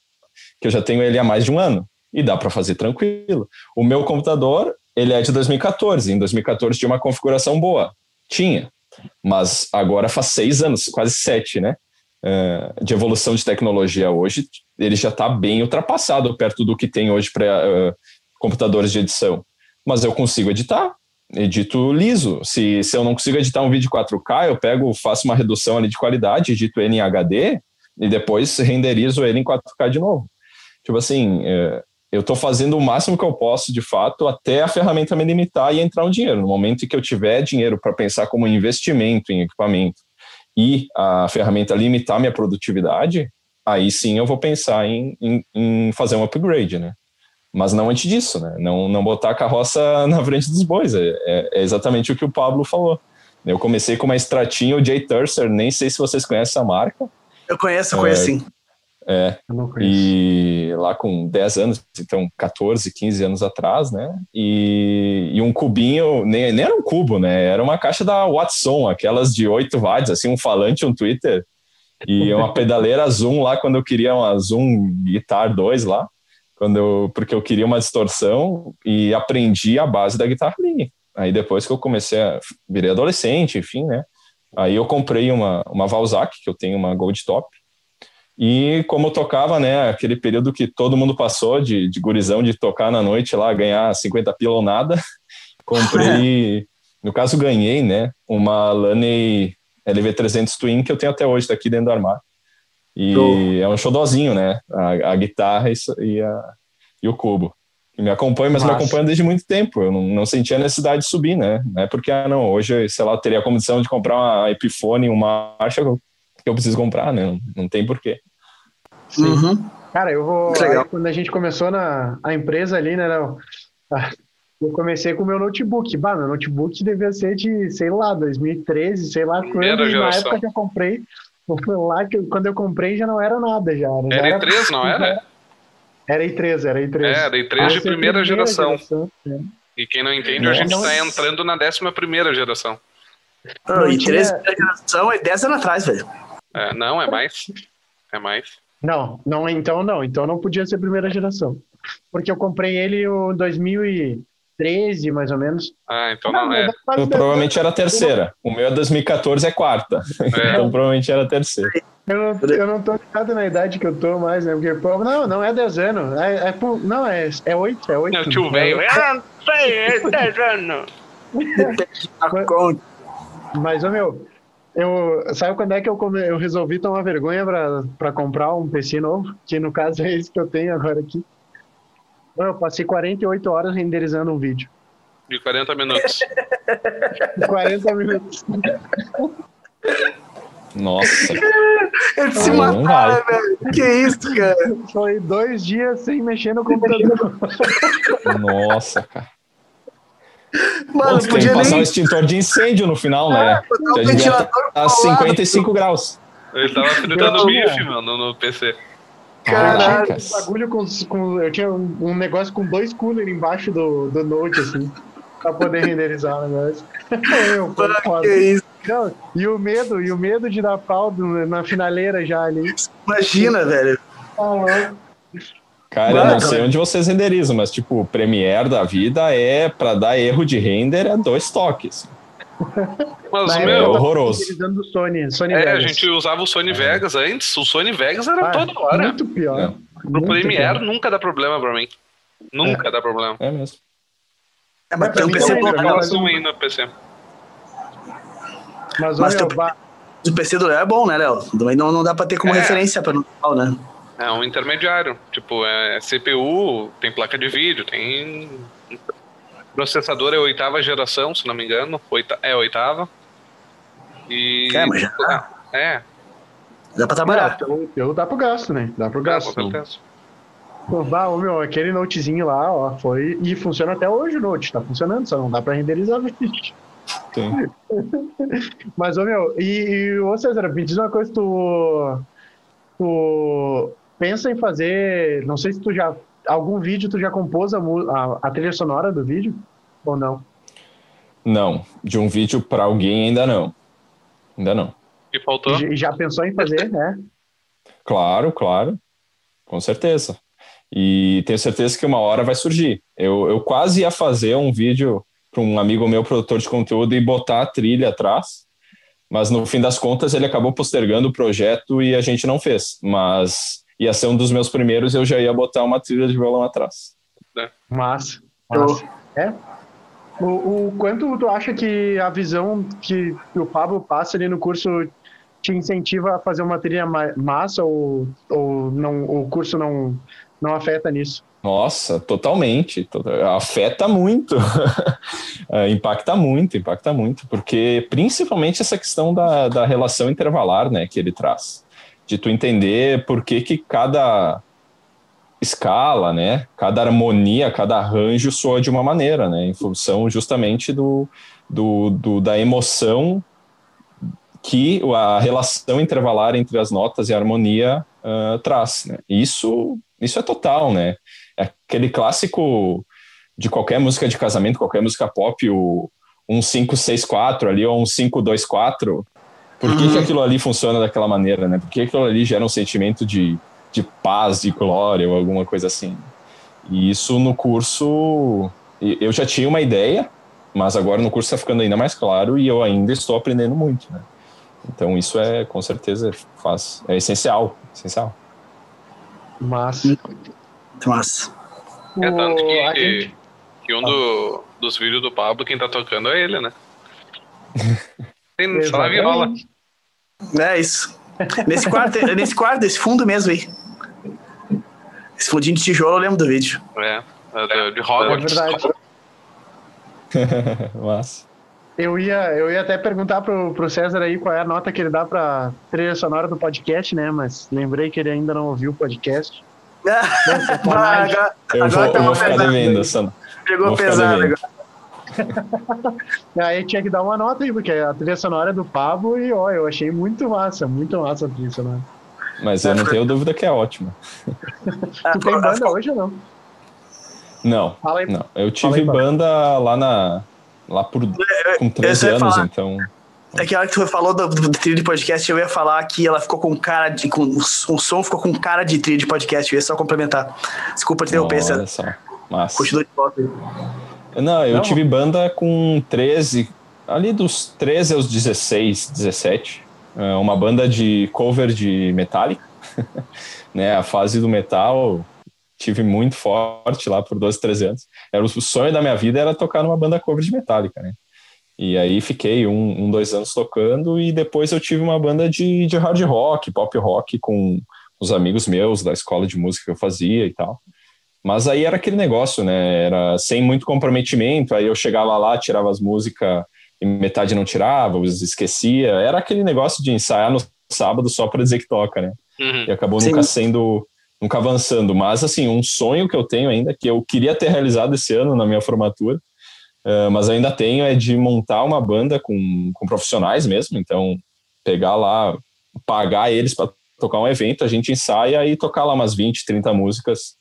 que eu já tenho ele há mais de um ano. E dá para fazer tranquilo. O meu computador ele é de 2014. Em 2014 tinha uma configuração boa. Tinha. Mas agora faz seis anos, quase sete, né? Uh, de evolução de tecnologia hoje, ele já está bem ultrapassado perto do que tem hoje para uh, computadores de edição. Mas eu consigo editar, edito liso. Se, se eu não consigo editar um vídeo 4K, eu pego, faço uma redução ali de qualidade, edito ele em HD e depois renderizo ele em 4K de novo. Tipo assim, uh, eu estou fazendo o máximo que eu posso, de fato, até a ferramenta me limitar e entrar um dinheiro. No momento em que eu tiver dinheiro para pensar como investimento em equipamento e a ferramenta limitar minha produtividade, aí sim eu vou pensar em, em, em fazer um upgrade, né? Mas não antes disso, né? Não, não botar a carroça na frente dos bois. É, é, é exatamente o que o Pablo falou. Eu comecei com uma extratinho J. Turser, nem sei se vocês conhecem a marca. Eu conheço, eu conheço é, sim. É, e lá com 10 anos, então 14, 15 anos atrás, né? E, e um cubinho, nem, nem, era um cubo, né? Era uma caixa da Watson, aquelas de 8 watts, assim, um falante, um Twitter, e uma pedaleira Zoom lá quando eu queria uma Zoom Guitar 2 lá, quando eu, porque eu queria uma distorção e aprendi a base da guitarra Lee. Aí depois que eu comecei a virei adolescente, enfim, né? Aí eu comprei uma, uma Valzac, que eu tenho uma Gold Top, e como eu tocava, né, aquele período que todo mundo passou de, de gurizão, de tocar na noite lá, ganhar 50 pila ou nada, comprei, no caso ganhei, né, uma Laney LV300 Twin que eu tenho até hoje, tá aqui dentro do armário. E é um xodózinho, né, a, a guitarra e, a, e o cubo. E me acompanha, mas Nossa. me acompanha desde muito tempo. Eu não, não sentia necessidade de subir, né? Não é porque, ah, não, hoje, sei lá, teria a condição de comprar uma Epiphone, uma marcha eu preciso comprar, né? Não, não tem porquê. Uhum. Cara, eu vou. Aí, quando a gente começou na a empresa ali, né, não, eu comecei com o meu notebook. Bah, meu notebook devia ser de, sei lá, 2013, sei lá quando. Na época que eu comprei, lá que quando eu comprei já não era nada já. Era, era i3, não era? Era i3, era i3. É, era i3 ah, de primeira, geração. geração é. E quem não entende, a gente está entrando na 11 primeira geração. Não, i3 tinha... geração é 10 anos atrás, velho. É, não, é mais. É mais. Não, não, então não. Então não podia ser primeira geração. Porque eu comprei ele em 2013, mais ou menos. Ah, então não, não é. Eu, provavelmente era a terceira. O meu é 2014 é quarta. É. então provavelmente era a terceira. Eu não, eu não tô ligado na idade que eu tô mais, né? Porque, pô, não, não é 10 anos. É, é, não, é, é 8, é 8. Não, tio velho. Eu não sei, é 10 anos. Mas, ô meu, eu, sabe quando é que eu, come, eu resolvi tomar vergonha para comprar um PC novo? Que no caso é esse que eu tenho agora aqui. Eu passei 48 horas renderizando um vídeo. De 40 minutos. 40 minutos. Nossa. Ele se mataram, velho. Que isso, cara? Foi dois dias sem mexer no computador. Nossa, cara. Mano, Pô, podia nem... passar um extintor de incêndio no final, né? É, Já devia a 55 graus. Ele tava fritando bife, mano, no PC. Caralho, um bagulho com, com, eu tinha um, um, negócio com dois coolers embaixo do, do Note, assim, pra poder renderizar o negócio. Meu, que isso? Não, e o medo, e o medo de dar pau na finaleira já ali. Imagina, velho. Ah, Cara, eu não sei onde vocês renderizam, mas tipo, o Premiere da vida é para dar erro de render é dois toques. Mas o meu é horroroso. Do Sony, Sony é, Vegas. a gente usava o Sony é. Vegas antes. O Sony Vegas era ah, toda hora. Muito pior. É. Pro Premiere pior. nunca dá problema pra mim. Nunca é. dá problema. É mesmo. É, mas tem um PC portátil. no PC. Mas, Mas teu, o PC do Léo é bom, né, Léo? Não, não dá pra ter como é. referência para o né? É um intermediário. Tipo, é CPU, tem placa de vídeo, tem. Processador é oitava geração, se não me engano. Oita... É oitava. E. É, mas já. É. Dá pra trabalhar. eu, eu dá pro gasto, né? Dá pro gasto. Dá, Pô, bah, meu, aquele notezinho lá, ó, foi. E funciona até hoje o note, tá funcionando, só não dá pra renderizar vídeo. Mas, ô meu, e, e ô César, me diz uma coisa, tu. Tu pensa em fazer. Não sei se tu já. Algum vídeo tu já compôs a, a, a trilha sonora do vídeo? Ou não? Não. De um vídeo para alguém ainda não. Ainda não. E faltou? E já pensou em fazer, né? Claro, claro. Com certeza. E tenho certeza que uma hora vai surgir. Eu, eu quase ia fazer um vídeo para um amigo meu, produtor de conteúdo, e botar a trilha atrás, mas no fim das contas ele acabou postergando o projeto e a gente não fez. Mas ia ser um dos meus primeiros, eu já ia botar uma trilha de violão atrás. É. Massa. Massa. É. O, o quanto tu acha que a visão que o Pablo passa ali no curso te incentiva a fazer uma trilha massa ou, ou não, o curso não, não afeta nisso? Nossa, totalmente. Afeta muito. é, impacta muito, impacta muito. Porque principalmente essa questão da, da relação intervalar né, que ele traz de tu entender por que, que cada escala, né, cada harmonia, cada arranjo soa de uma maneira, né, em função justamente do, do, do da emoção que a relação intervalar entre as notas e a harmonia uh, traz, né. Isso, isso é total, né. É aquele clássico de qualquer música de casamento, qualquer música pop, o um 564 ali ou um 524, por que, uhum. que aquilo ali funciona daquela maneira, né? Por que aquilo ali gera um sentimento de, de paz, de glória ou alguma coisa assim? E isso no curso, eu já tinha uma ideia, mas agora no curso está ficando ainda mais claro e eu ainda estou aprendendo muito, né? Então isso é, com certeza, faz, é essencial, essencial. Massa. Massa. É tanto que, gente... que um do, dos vídeos do Pablo, quem tá tocando é ele, né? Tem só na viola. É isso. Nesse quarto, nesse quarto, esse fundo mesmo aí. Esse fundinho de tijolo eu lembro do vídeo. É, é de Hogwarts. É verdade. Massa. Eu ia, eu ia até perguntar pro, pro César aí qual é a nota que ele dá pra trilha sonora do podcast, né? Mas lembrei que ele ainda não ouviu o podcast. agora, eu vou, eu vou ficar devendo. Pegou pesado agora. aí tinha que dar uma nota aí, porque a trilha sonora é do Pablo e ó, eu achei muito massa, muito massa a trilha sonora. Mas eu não tenho dúvida que é ótima. tu tem banda hoje ou não? Não, não. Eu tive aí, banda lá na lá por com 13 anos, falar. então. É que a hora que tu falou do, do, do trilho de podcast, eu ia falar que ela ficou com cara de. Com, o, o som ficou com cara de trilho de podcast, eu ia só complementar. Desculpa te interromper, Olha só. Massa. Continua de volta aí. Não, eu Não. tive banda com 13, ali dos 13 aos 16, 17. É, uma banda de cover de Metallica, né? A fase do metal tive muito forte lá por 12, 13 anos. Era o sonho da minha vida era tocar numa banda cover de Metallica, né? E aí fiquei um, um dois anos tocando e depois eu tive uma banda de, de hard rock, pop rock com os amigos meus da escola de música que eu fazia e tal. Mas aí era aquele negócio, né? Era sem muito comprometimento. Aí eu chegava lá, tirava as músicas e metade não tirava, esquecia. Era aquele negócio de ensaiar no sábado só para dizer que toca, né? Uhum. E acabou Sim. nunca sendo, nunca avançando. Mas, assim, um sonho que eu tenho ainda, que eu queria ter realizado esse ano na minha formatura, uh, mas ainda tenho, é de montar uma banda com, com profissionais mesmo. Então, pegar lá, pagar eles para tocar um evento, a gente ensaia e tocar lá umas 20, 30 músicas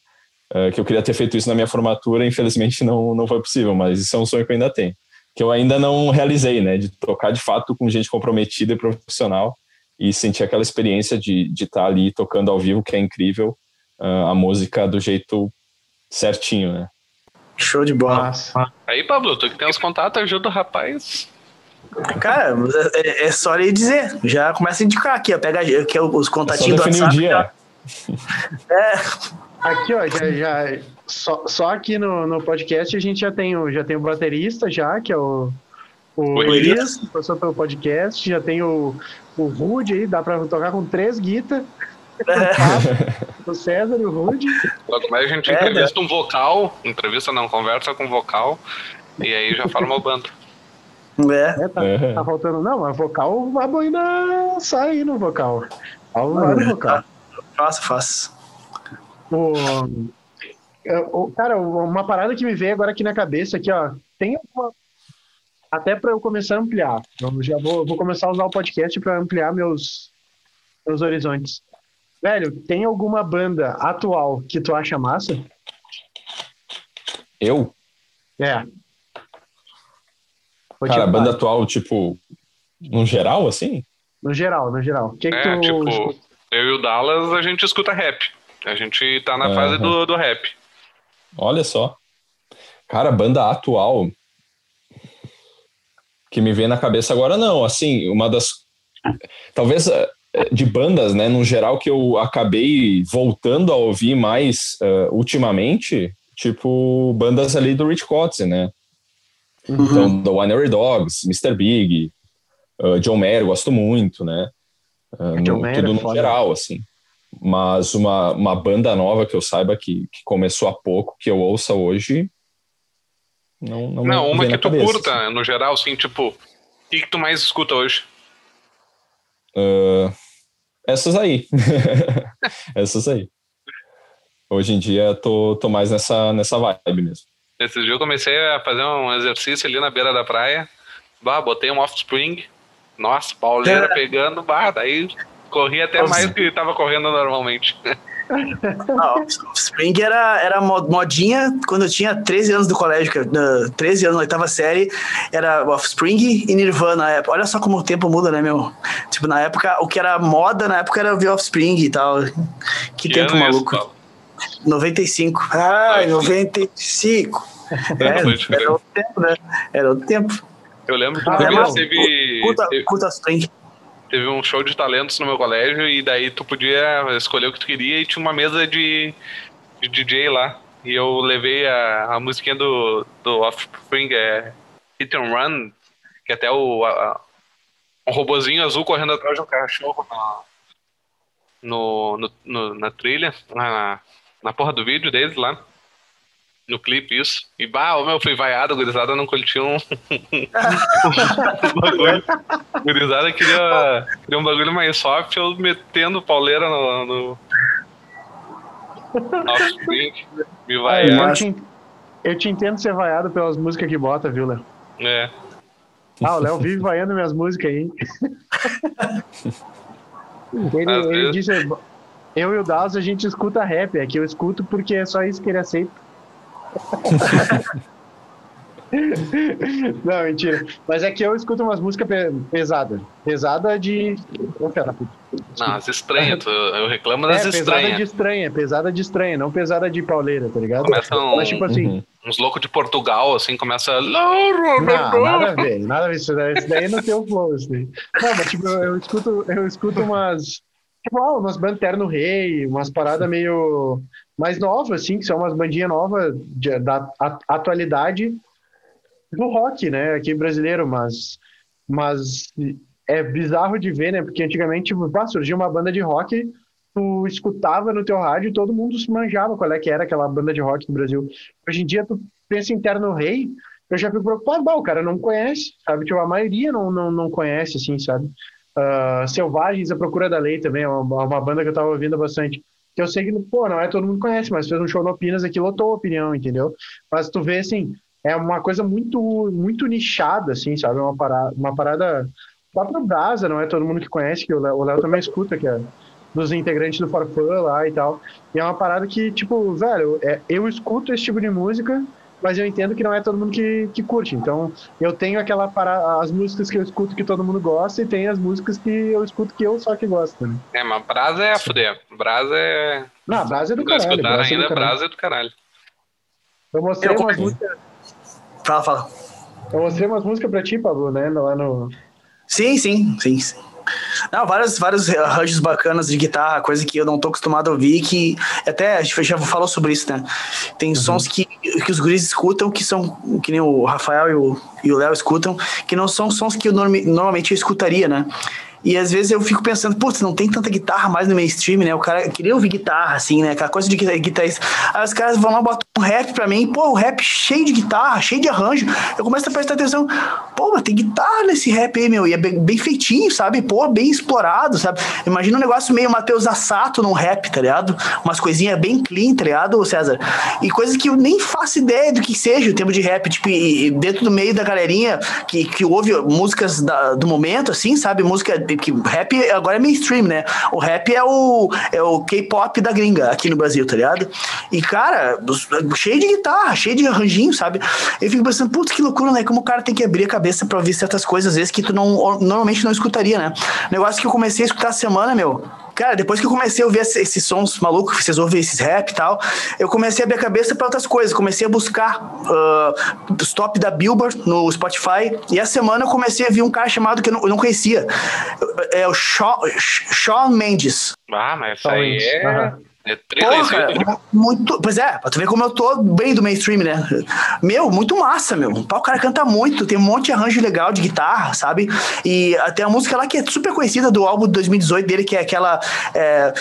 uh, que eu queria ter feito isso na minha formatura, infelizmente não, não foi possível, mas isso é um sonho que eu ainda tenho. Que eu ainda não realizei, né? De tocar de fato com gente comprometida e profissional e sentir aquela experiência de estar tá ali tocando ao vivo, que é incrível, uh, a música do jeito certinho, né? Show de bola. Aí, Pablo, tu que tem os contatos, ajuda o rapaz. Cara, é, é, só ele dizer. Já começa a indicar aqui, ó. Pega aqui os contatinhos é do WhatsApp. O dia. É. Aqui, ó, já, já só, só aqui no, no podcast a gente já tem, o, já tem o baterista já, que é o, o Elias, passou pelo podcast, já tem o, o Rude aí, dá pra tocar com três guitas. o César e o Rude. Logo mais a gente é, entrevista né? um vocal, entrevista não, conversa com vocal, e aí já forma o bando. É. é, tá, é. tá, faltando. Não, mas vocal, a boina sai aí no vocal. Vai no vocal. Faça, faça. O, o, cara, uma parada que me veio agora aqui na cabeça, aqui, ó. Tem uma. Até para eu começar a ampliar. Eu já vou, vou começar a usar o podcast para ampliar meus, meus horizontes. Velho, tem alguma banda atual que tu acha massa? Eu? É. Cara, banda atual, tipo, no geral, assim? No geral, no geral. Que é, que tu... tipo, eu e o Dallas, a gente escuta rap. A gente tá na uhum. fase do, do rap. Olha só. Cara, banda atual que me vem na cabeça agora não, assim, uma das talvez eh, de bandas, né, no geral que eu acabei voltando a ouvir mais uh, ultimamente, tipo bandas ali do Rich Kotze, né? Uhum. Então, The Winery Dogs, Mr. Big, uh, John Mayer, gosto muito, né? Uh, no, Mayer tudo é no geral, assim. Mas uma, uma banda nova que eu saiba que, que começou há pouco, que eu ouça hoje, não Não, não uma que tu cabeça, curta, assim. no geral, assim, tipo, o que, que tu mais escuta hoje? Uh, essas aí. essas aí. Hoje em dia tô, tô mais nessa, nessa vibe mesmo. Esses dias eu comecei a fazer um exercício ali na beira da praia. Bah, botei um offspring. Nossa, pauleira pegando, bah, daí corri até Nossa. mais do que tava correndo normalmente. Ah, Spring era, era modinha quando eu tinha 13 anos do colégio, 13 anos na oitava série, era Offspring e Nirvana na época. Olha só como o tempo muda, né, meu? Tipo, na época, o que era moda na época era o Offspring e tal. Que, que tempo maluco. Isso, 95. Ai, 95. É, era outro tempo, né? Era outro tempo. Eu lembro que ah, uma teve. Curta, curta Spring teve um show de talentos no meu colégio e daí tu podia escolher o que tu queria e tinha uma mesa de, de DJ lá. E eu levei a, a musiquinha do, do Offspring, é Hit and Run, que até o a, um robozinho azul correndo atrás de um cachorro na, no, no, no, na trilha, na, na porra do vídeo deles lá. No clipe, isso. E bah, o meu, fui vaiado, gurizada não curtiu um. bagulho. Gurizada queria, queria um bagulho mais soft, eu metendo pauleira no. no... Offspring, me vaiado. Eu te, eu te entendo ser vaiado pelas músicas que bota, viu, Léo? É. Ah, o Léo vive vaiando minhas músicas aí. ele, ele disse: Eu e o Dallas a gente escuta rap, é que eu escuto porque é só isso que ele aceita. Não, mentira. Mas é que eu escuto umas músicas pesadas. Pesada de. Oh, não, as estranhas. Eu reclamo das é, estranhas. Pesada de estranha, pesada de estranha, não pesada de pauleira, tá ligado? Começam Mas, tipo assim. Uhum. Uns loucos de Portugal, assim, começa. Não, nada a ver, nada a ver. Isso daí, isso daí não tem o flow, assim. Não, mas tipo, eu, eu escuto, eu escuto umas. Tipo, ah, umas bandas Terno Rei, umas paradas meio mais novas, assim, que são umas bandinhas novas de, da atualidade do rock, né, aqui brasileiro, mas, mas é bizarro de ver, né, porque antigamente, tipo, pá, surgia uma banda de rock, tu escutava no teu rádio e todo mundo se manjava qual é que era aquela banda de rock do Brasil. Hoje em dia, tu pensa em Terno Rei, eu já fico preocupado, bah, o cara não conhece, sabe, tipo, a maioria não, não, não conhece, assim, sabe. Uh, Selvagens, A Procura da Lei também, é uma, uma banda que eu tava ouvindo bastante que eu sei que, pô, não é todo mundo conhece, mas fez um show no Opinas aqui, lotou a opinião, entendeu? Mas tu vê, assim, é uma coisa muito, muito nichada, assim, sabe? Uma parada, uma parada lá pro Brasa, não é todo mundo que conhece, que o Léo também escuta, que é dos integrantes do Forfã lá e tal. E é uma parada que, tipo, velho, é, eu escuto esse tipo de música mas eu entendo que não é todo mundo que, que curte. Então, eu tenho aquela para as músicas que eu escuto que todo mundo gosta e tem as músicas que eu escuto que eu só que gosto, né? É, mas Brasa é a fuder. Brasa é. Não, Brasa é do caralho. Escutar ainda, é do Brasa é do caralho. Eu mostrei eu umas músicas. Fala, fala. Eu mostrei umas músicas pra ti, Pablo, né? Lá no. Sim, sim, sim. sim. Não, vários, vários arranjos bacanas de guitarra, coisa que eu não tô acostumado a ouvir, que até a gente já falou sobre isso, né? Tem uhum. sons que, que os guris escutam que são, que nem o Rafael e o, Léo escutam, que não são sons que eu norm, normalmente eu escutaria, né? E às vezes eu fico pensando, putz, não tem tanta guitarra mais no mainstream, né? O cara queria ouvir guitarra, assim, né? Aquela coisa de guitarrista. Aí os caras vão lá, botam um rap pra mim, pô, o rap cheio de guitarra, cheio de arranjo. Eu começo a prestar atenção, pô, mas tem guitarra nesse rap aí, meu, e é bem, bem feitinho, sabe? Pô, bem explorado, sabe? Imagina um negócio meio Matheus Assato num rap, tá ligado? Umas coisinhas bem clean, tá ligado, César? E coisas que eu nem faço ideia do que seja o tempo de rap, tipo, dentro do meio da galerinha que, que ouve músicas da, do momento, assim, sabe? Música que rap agora é mainstream, né? O rap é o, é o K-pop da gringa aqui no Brasil, tá ligado? E, cara, cheio de guitarra, cheio de arranjinho, sabe? Eu fico pensando, putz, que loucura, né? Como o cara tem que abrir a cabeça pra ouvir certas coisas, às vezes, que tu não, normalmente não escutaria, né? Negócio que eu comecei a escutar a semana, meu Cara, depois que eu comecei a ouvir esses sons malucos, vocês ouvem esses rap e tal, eu comecei a abrir a cabeça para outras coisas. Comecei a buscar uh, os top da Billboard no Spotify. E essa semana eu comecei a ver um cara chamado que eu não, eu não conhecia. É o Shawn, Shawn Mendes. Ah, mas isso aí é... Uhum. É Porra, muito. Pois é, pra tu ver como eu tô bem do mainstream, né? Meu, muito massa, meu. O cara canta muito, tem um monte de arranjo legal de guitarra, sabe? E até a música lá que é super conhecida do álbum de 2018 dele, que é aquela. É,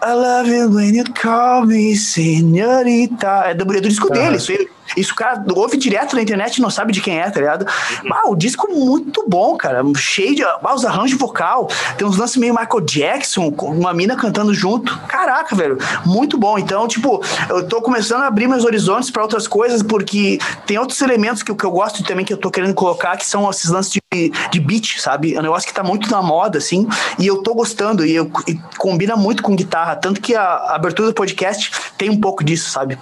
I love you when you call me senhorita. É do, é do disco dele, isso aí isso o cara ouve direto na internet e não sabe de quem é, tá ligado? Ah, o disco muito bom, cara. Cheio de. Ah, os arranjos vocal. Tem uns lances meio Michael Jackson, com uma mina cantando junto. Caraca, velho. Muito bom. Então, tipo, eu tô começando a abrir meus horizontes para outras coisas, porque tem outros elementos que, que eu gosto também que eu tô querendo colocar, que são esses lances de, de beat, sabe? É um negócio que tá muito na moda, assim. E eu tô gostando. E, eu, e combina muito com guitarra. Tanto que a, a abertura do podcast tem um pouco disso, sabe?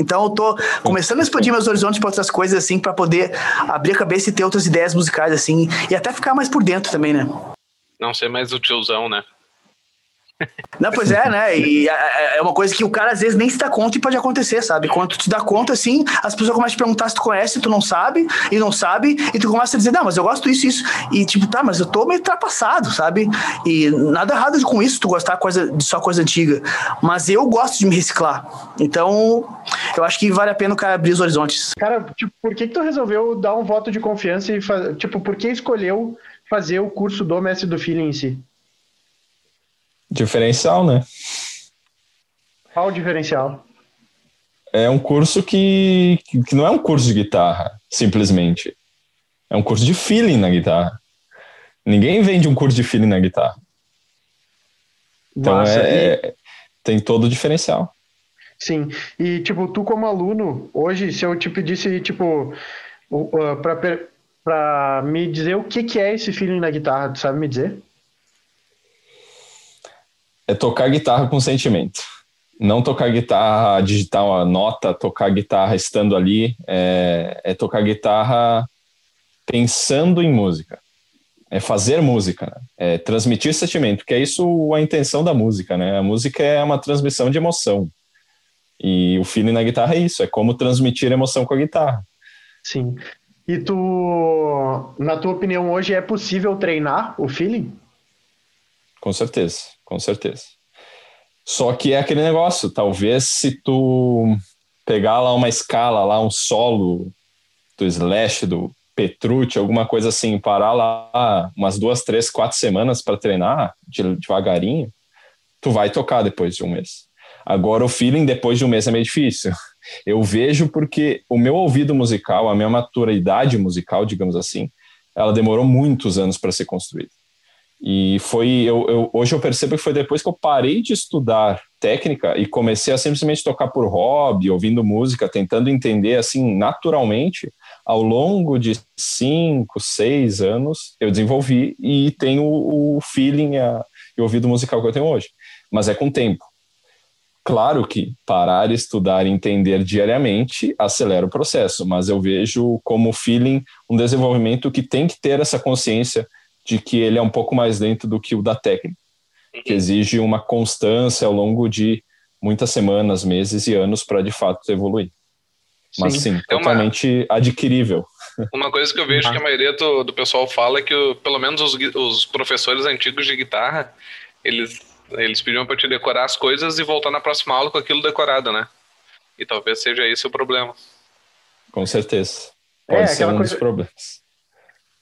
Então eu tô começando a expandir meus horizontes para outras coisas assim, para poder abrir a cabeça e ter outras ideias musicais assim, e até ficar mais por dentro também, né? Não ser mais o tiozão, né? Não, pois é, né? E é, é, é uma coisa que o cara às vezes nem se dá conta e pode acontecer, sabe? Quando tu te dá conta, assim, as pessoas começam a te perguntar se tu conhece, tu não sabe, e não sabe, e tu começa a dizer, não, mas eu gosto disso, isso. E tipo, tá, mas eu tô meio ultrapassado, sabe? E nada errado com isso, tu gostar coisa, de só coisa antiga. Mas eu gosto de me reciclar. Então, eu acho que vale a pena o cara abrir os horizontes. Cara, tipo, por que, que tu resolveu dar um voto de confiança e. Tipo, por que escolheu fazer o curso do mestre do feeling em si? Diferencial, né? Qual o diferencial? É um curso que, que não é um curso de guitarra, simplesmente. É um curso de feeling na guitarra. Ninguém vende um curso de feeling na guitarra. Então Massa, é, e... tem todo o diferencial. Sim. E tipo, tu como aluno, hoje, se eu te pedisse, tipo, para para me dizer o que, que é esse feeling na guitarra, tu sabe me dizer? É tocar guitarra com sentimento. Não tocar guitarra, digitar uma nota, tocar guitarra estando ali, é, é tocar guitarra pensando em música. É fazer música, né? é transmitir sentimento, que é isso a intenção da música, né? A música é uma transmissão de emoção. E o feeling na guitarra é isso, é como transmitir emoção com a guitarra. Sim. E tu, na tua opinião, hoje é possível treinar o feeling? Com certeza com certeza. Só que é aquele negócio, talvez se tu pegar lá uma escala, lá um solo do Slash, do Petrucci, alguma coisa assim, parar lá umas duas, três, quatro semanas para treinar devagarinho, tu vai tocar depois de um mês. Agora o feeling depois de um mês é meio difícil. Eu vejo porque o meu ouvido musical, a minha maturidade musical, digamos assim, ela demorou muitos anos para ser construída. E foi, eu, eu, hoje eu percebo que foi depois que eu parei de estudar técnica e comecei a simplesmente tocar por hobby, ouvindo música, tentando entender assim naturalmente. Ao longo de cinco, seis anos, eu desenvolvi e tenho o feeling a, e o ouvido musical que eu tenho hoje. Mas é com tempo. Claro que parar, estudar e entender diariamente acelera o processo, mas eu vejo como feeling um desenvolvimento que tem que ter essa consciência de que ele é um pouco mais lento do que o da técnica, que uhum. exige uma constância ao longo de muitas semanas, meses e anos para de fato evoluir. Mas sim, sim totalmente uma... adquirível. Uma coisa que eu vejo que a maioria do, do pessoal fala é que, pelo menos os, os professores antigos de guitarra, eles, eles pediam para te decorar as coisas e voltar na próxima aula com aquilo decorado, né? E talvez seja esse o problema. Com certeza. Pode é, ser um coisa... dos problemas.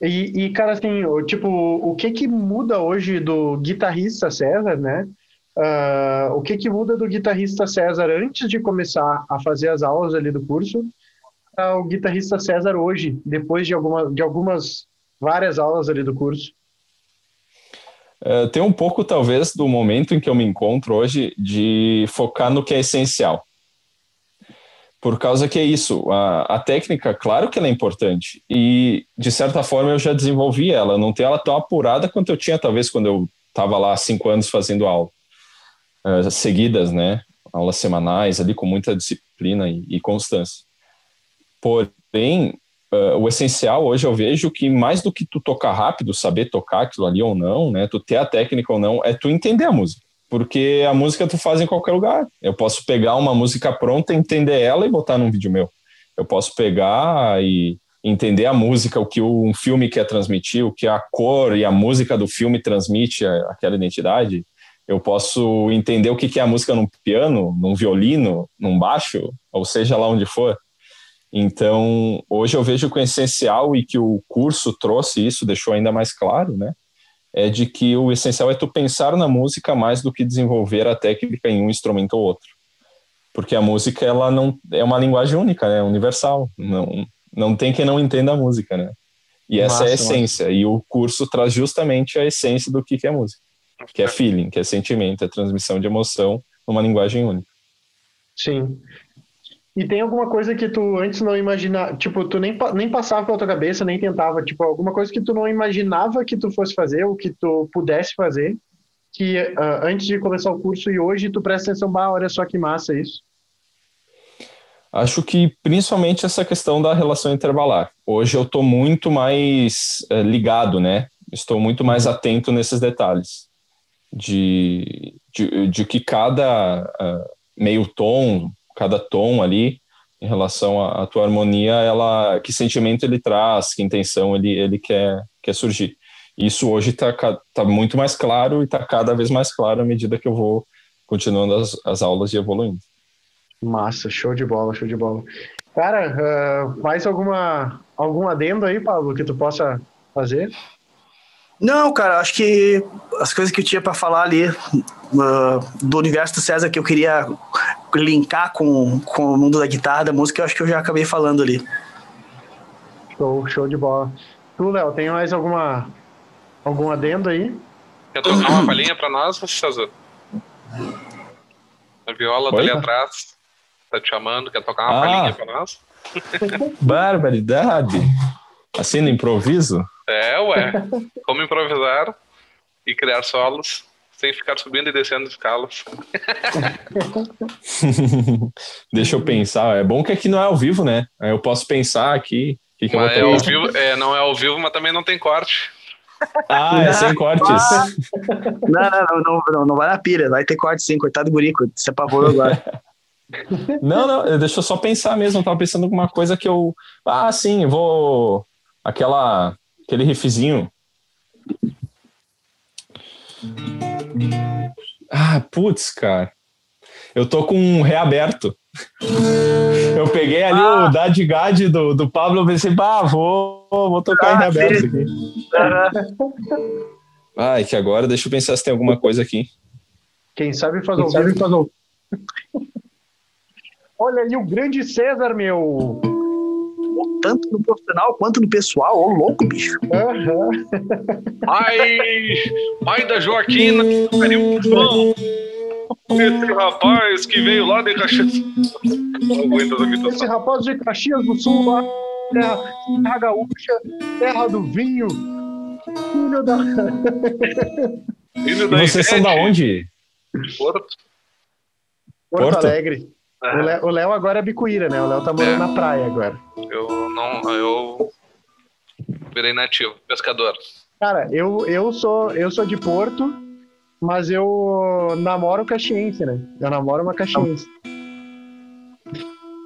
E, e, cara, assim, tipo, o que que muda hoje do guitarrista César, né? Uh, o que que muda do guitarrista César antes de começar a fazer as aulas ali do curso ao guitarrista César hoje, depois de, alguma, de algumas, várias aulas ali do curso? Uh, tem um pouco, talvez, do momento em que eu me encontro hoje de focar no que é essencial. Por causa que é isso, a, a técnica, claro que ela é importante, e de certa forma eu já desenvolvi ela, não tenho ela tão apurada quanto eu tinha, talvez, quando eu estava lá há cinco anos fazendo aula, uh, seguidas, né? Aulas semanais, ali com muita disciplina e, e constância. Porém, uh, o essencial hoje eu vejo que mais do que tu tocar rápido, saber tocar aquilo ali ou não, né? Tu ter a técnica ou não, é tu entender a música porque a música tu faz em qualquer lugar. Eu posso pegar uma música pronta, entender ela e botar num vídeo meu. Eu posso pegar e entender a música, o que um filme quer transmitir, o que a cor e a música do filme transmite aquela identidade. Eu posso entender o que é a música num piano, num violino, num baixo, ou seja lá onde for. Então, hoje eu vejo que o essencial e que o curso trouxe isso, deixou ainda mais claro, né? É de que o essencial é tu pensar na música mais do que desenvolver a técnica em um instrumento ou outro. Porque a música ela não é uma linguagem única, né, universal. Não não tem quem não entenda a música, né? E essa é a essência. E o curso traz justamente a essência do que é música, que é feeling, que é sentimento, é transmissão de emoção numa linguagem única. Sim. E tem alguma coisa que tu antes não imaginava, tipo, tu nem, nem passava pela tua cabeça, nem tentava, tipo, alguma coisa que tu não imaginava que tu fosse fazer, ou que tu pudesse fazer, que uh, antes de começar o curso e hoje tu presta atenção, bah, olha só que massa isso. Acho que principalmente essa questão da relação intervalar. Hoje eu estou muito mais uh, ligado, né? Estou muito mais uhum. atento nesses detalhes. De, de, de que cada uh, meio tom, cada tom ali em relação à, à, tua harmonia, ela que sentimento ele traz, que intenção ele ele quer quer surgir. Isso hoje está tá muito mais claro e está cada vez mais claro à medida que eu vou continuando as, as aulas e evoluindo. Massa, show de bola, show de bola. Cara, uh, mais alguma algum adendo aí, Pablo, que tu possa fazer? Não, cara, acho que as coisas que eu tinha para falar ali uh, do universo do César que eu queria linkar com, com o mundo da guitarra, da música, eu acho que eu já acabei falando ali. Show, show de bola. Tu, Léo, tem mais alguma algum adendo aí? Quer tocar uma palhinha para nós, César? A viola Oi? ali atrás tá te chamando, quer tocar uma ah. palhinha para nós? Barbaridade! Assim no improviso? É, ué. Como improvisar e criar solos sem ficar subindo e descendo escalas. Deixa eu pensar. É bom que aqui não é ao vivo, né? Eu posso pensar aqui. Que que é ao vivo, é, não é ao vivo, mas também não tem corte. Ah, é sem cortes. Não, não, não, não, não vai na pilha, vai ter corte sim, coitado do Burico, se apavorou agora. Não, não, deixa eu só pensar mesmo, eu tava pensando em alguma coisa que eu. Ah, sim, vou. Aquela aquele riffzinho. Ah, putz, cara. Eu tô com um reaberto. Eu peguei ali ah. o Dadigad do, do Pablo e pensei, bah, vou, vou tocar ah, em reaberto aqui. Ai, que agora deixa eu pensar se tem alguma coisa aqui. Quem sabe faz ao vivo faz. Olha ali o grande César, meu tanto no profissional quanto no pessoal. Ô, louco, bicho. Uhum. Ai, pai da Joaquina, fã. Esse rapaz que veio lá de Caxias. Esse rapaz de Caxias do Sul, lá, terra, terra gaúcha, terra do vinho. Filho da. Filho da Vocês são da onde? Porto. Porto, Porto Alegre. O Léo agora é bicuíra, né? O Léo tá morando é. na praia agora. Eu não. Eu virei nativo, pescador. Cara, eu, eu, sou, eu sou de Porto, mas eu namoro caxiense, né? Eu namoro uma caxiense.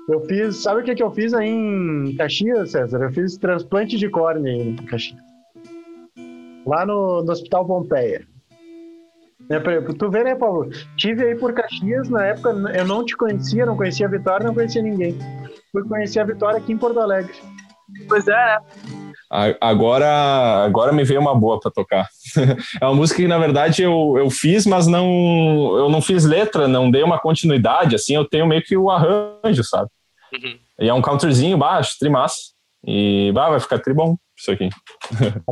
Eu fiz, sabe o que, que eu fiz aí em Caxias, César? Eu fiz transplante de córnea em Caxias. Lá no, no Hospital Pompeia. É, tu vê, né, Paulo? Tive aí por Caxias, na época eu não te conhecia, não conhecia a Vitória, não conhecia ninguém. Fui conhecer a Vitória aqui em Porto Alegre. Pois é, né? Agora, agora me veio uma boa para tocar. é uma música que, na verdade, eu, eu fiz, mas não eu não fiz letra, não dei uma continuidade, assim, eu tenho meio que o arranjo, sabe? Uhum. E é um counterzinho baixo, trimassa. E bah, vai ficar tribom isso aqui.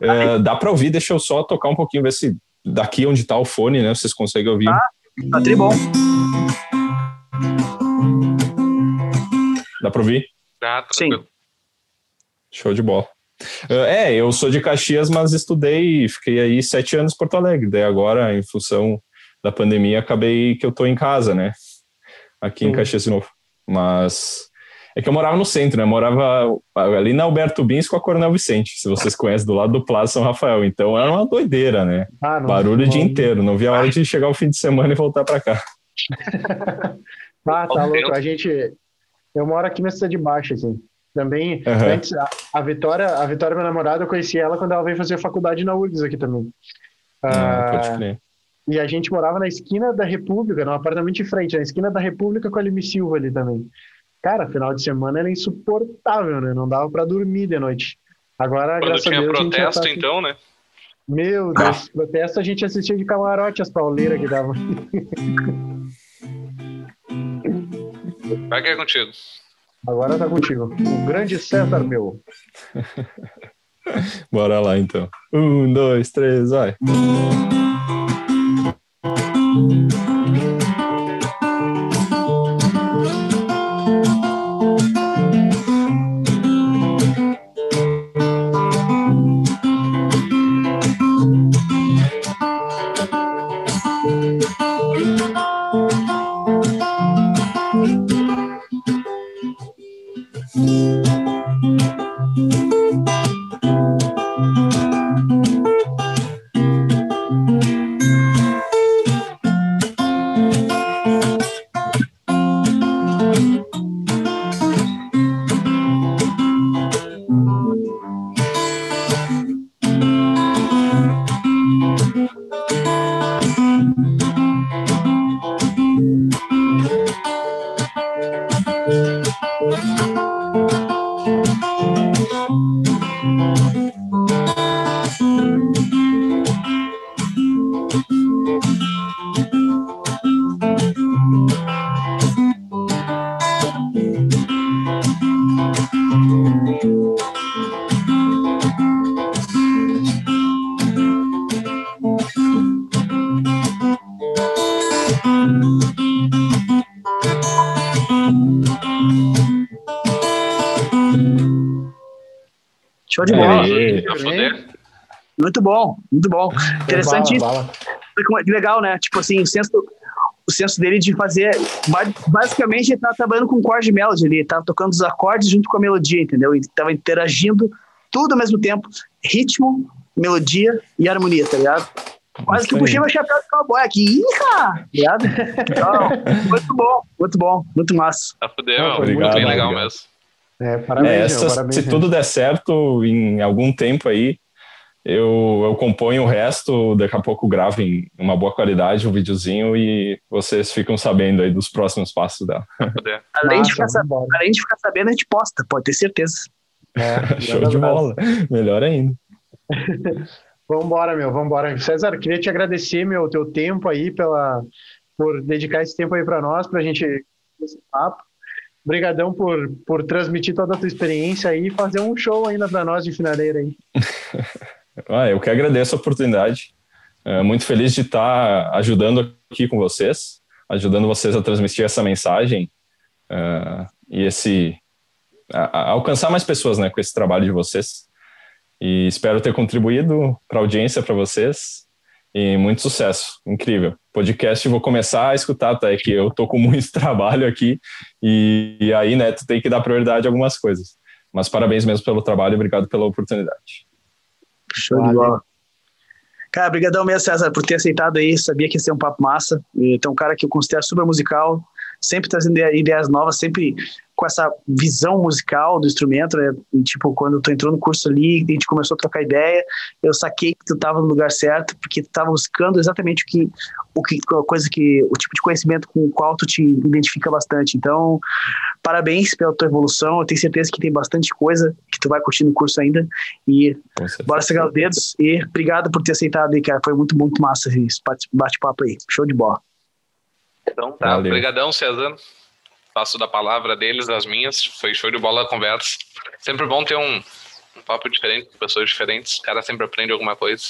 é, dá para ouvir, deixa eu só tocar um pouquinho, ver se daqui onde tá o fone, né, vocês conseguem ouvir. Ah, tá tribom. Dá para ouvir? Dá, tá Sim. Show de bola. É, eu sou de Caxias, mas estudei, fiquei aí sete anos em Porto Alegre. Daí agora, em função da pandemia, acabei que eu tô em casa, né? Aqui Sim. em Caxias de novo. Mas é que eu morava no centro, né? Eu morava ali na Alberto Bins com a Coronel Vicente, se vocês conhecem, do lado do Plaza São Rafael. Então era uma doideira, né? Ah, Barulho o dia inteiro. Não via a hora de chegar o fim de semana e voltar para cá. ah, tá louco. A gente. Eu moro aqui na cidade de baixo, assim. Também, uhum. antes, a, a, Vitória, a Vitória, minha namorada, eu conheci ela quando ela veio fazer faculdade na URGS aqui também. Ah, pode crer. E a gente morava na esquina da República, num apartamento de frente, na esquina da República com a Lime Silva ali também. Cara, final de semana era insuportável, né? Não dava para dormir de noite. Agora, Quando graças tinha a Deus, protesto, tá... então, né? Meu Deus, ah. protesto a gente assistia de camarote as pauleiras que dava. Vai que é contigo. Agora tá contigo. O grande César meu. Bora lá então. Um, dois, três, vai. Bom, muito bom. Interessante. Que legal, né? Tipo assim, o senso, o senso dele de fazer. Basicamente, ele tava trabalhando com chord melody ali, tava tocando os acordes junto com a melodia, entendeu? Ele tava interagindo tudo ao mesmo tempo: ritmo, melodia e harmonia, tá ligado? Quase que puxei meu chapéu de cowboy aqui. Tá ligado? Então, muito bom, muito bom, muito massa. Tá fudeu, muito bem legal mesmo. É, parabéns, é, essa, parabéns, se tudo der certo, em algum tempo aí, eu, eu componho o resto, daqui a pouco gravo em uma boa qualidade um videozinho e vocês ficam sabendo aí dos próximos passos dela. além, de ficar, além de ficar sabendo, a gente posta, pode ter certeza. É, Show de bola, melhor ainda. vambora, meu, vambora. César, queria te agradecer, meu, teu tempo aí, pela, por dedicar esse tempo aí para nós, para a gente esse papo. Obrigadão por, por transmitir toda a tua experiência aí e fazer um show ainda para nós de finaleira aí. Ah, eu que agradeço a oportunidade. É, muito feliz de estar ajudando aqui com vocês, ajudando vocês a transmitir essa mensagem uh, e esse a, a alcançar mais pessoas, né, com esse trabalho de vocês. E espero ter contribuído para a audiência, para vocês e muito sucesso, incrível. Podcast vou começar a escutar, tá? É que eu tô com muito trabalho aqui e, e aí, né, tu tem que dar prioridade a algumas coisas. Mas parabéns mesmo pelo trabalho obrigado pela oportunidade. Show de bola. Cara, brigadão mesmo, César, por ter aceitado aí. Sabia que ia ser um papo massa. Então, um cara que eu considero super musical, sempre trazendo ideias novas, sempre com essa visão musical do instrumento, né? E, tipo, quando tu entrou no curso ali, a gente começou a trocar ideia, eu saquei que tu estava no lugar certo, porque tu estava buscando exatamente o que, o que, a coisa que, o tipo de conhecimento com o qual tu te identifica bastante. Então, parabéns pela tua evolução, eu tenho certeza que tem bastante coisa que tu vai curtir no curso ainda, e bora segurar os dedos, e obrigado por ter aceitado aí, cara, foi muito, muito massa esse bate-papo aí, show de bola. Então tá, obrigadão, César passo da palavra deles às minhas. Foi show de bola a conversa. Sempre bom ter um, um papo diferente com pessoas diferentes. O cara sempre aprende alguma coisa.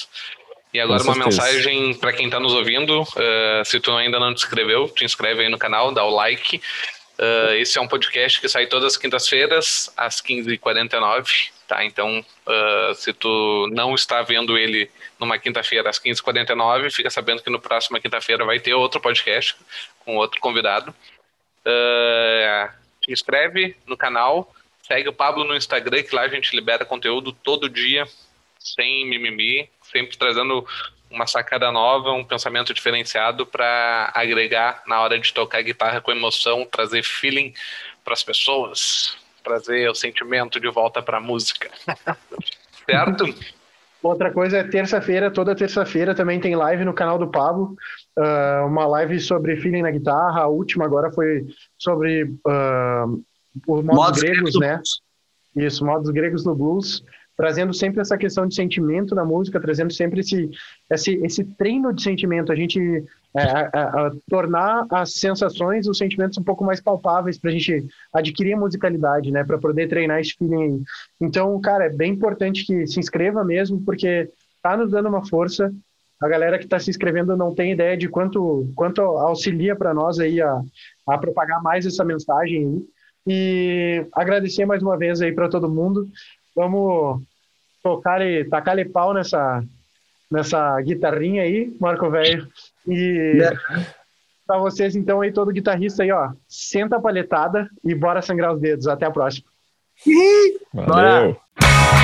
E agora uma mensagem para quem está nos ouvindo. Uh, se tu ainda não te inscreveu, te inscreve aí no canal, dá o like. Uh, esse é um podcast que sai todas as quintas-feiras, às 15h49. Tá? Então, uh, se tu não está vendo ele numa quinta-feira às 15h49, fica sabendo que no próximo quinta-feira vai ter outro podcast com outro convidado. Uh, se inscreve no canal, segue o Pablo no Instagram, que lá a gente libera conteúdo todo dia, sem mimimi, sempre trazendo uma sacada nova, um pensamento diferenciado para agregar na hora de tocar guitarra com emoção, trazer feeling para as pessoas, trazer o sentimento de volta para a música. certo? Outra coisa é terça-feira, toda terça-feira também tem live no canal do Pablo, uh, uma live sobre feeling na guitarra, a última agora foi sobre uh, os modos, modos gregos, né? Isso, modos gregos no blues, trazendo sempre essa questão de sentimento na música, trazendo sempre esse, esse, esse treino de sentimento, a gente é, a, a, a tornar as sensações, os sentimentos um pouco mais palpáveis para a gente adquirir musicalidade, né? Para poder treinar esse feeling. Então, cara, é bem importante que se inscreva mesmo, porque tá nos dando uma força. A galera que está se inscrevendo não tem ideia de quanto, quanto auxilia para nós aí a, a propagar mais essa mensagem aí. E agradecer mais uma vez aí para todo mundo. Vamos tocar e tacar pau nessa, nessa guitarrinha aí, Marco Velho. E é. para vocês, então, aí, todo guitarrista aí, ó, senta a palhetada e bora sangrar os dedos. Até a próxima. Valeu! Bora.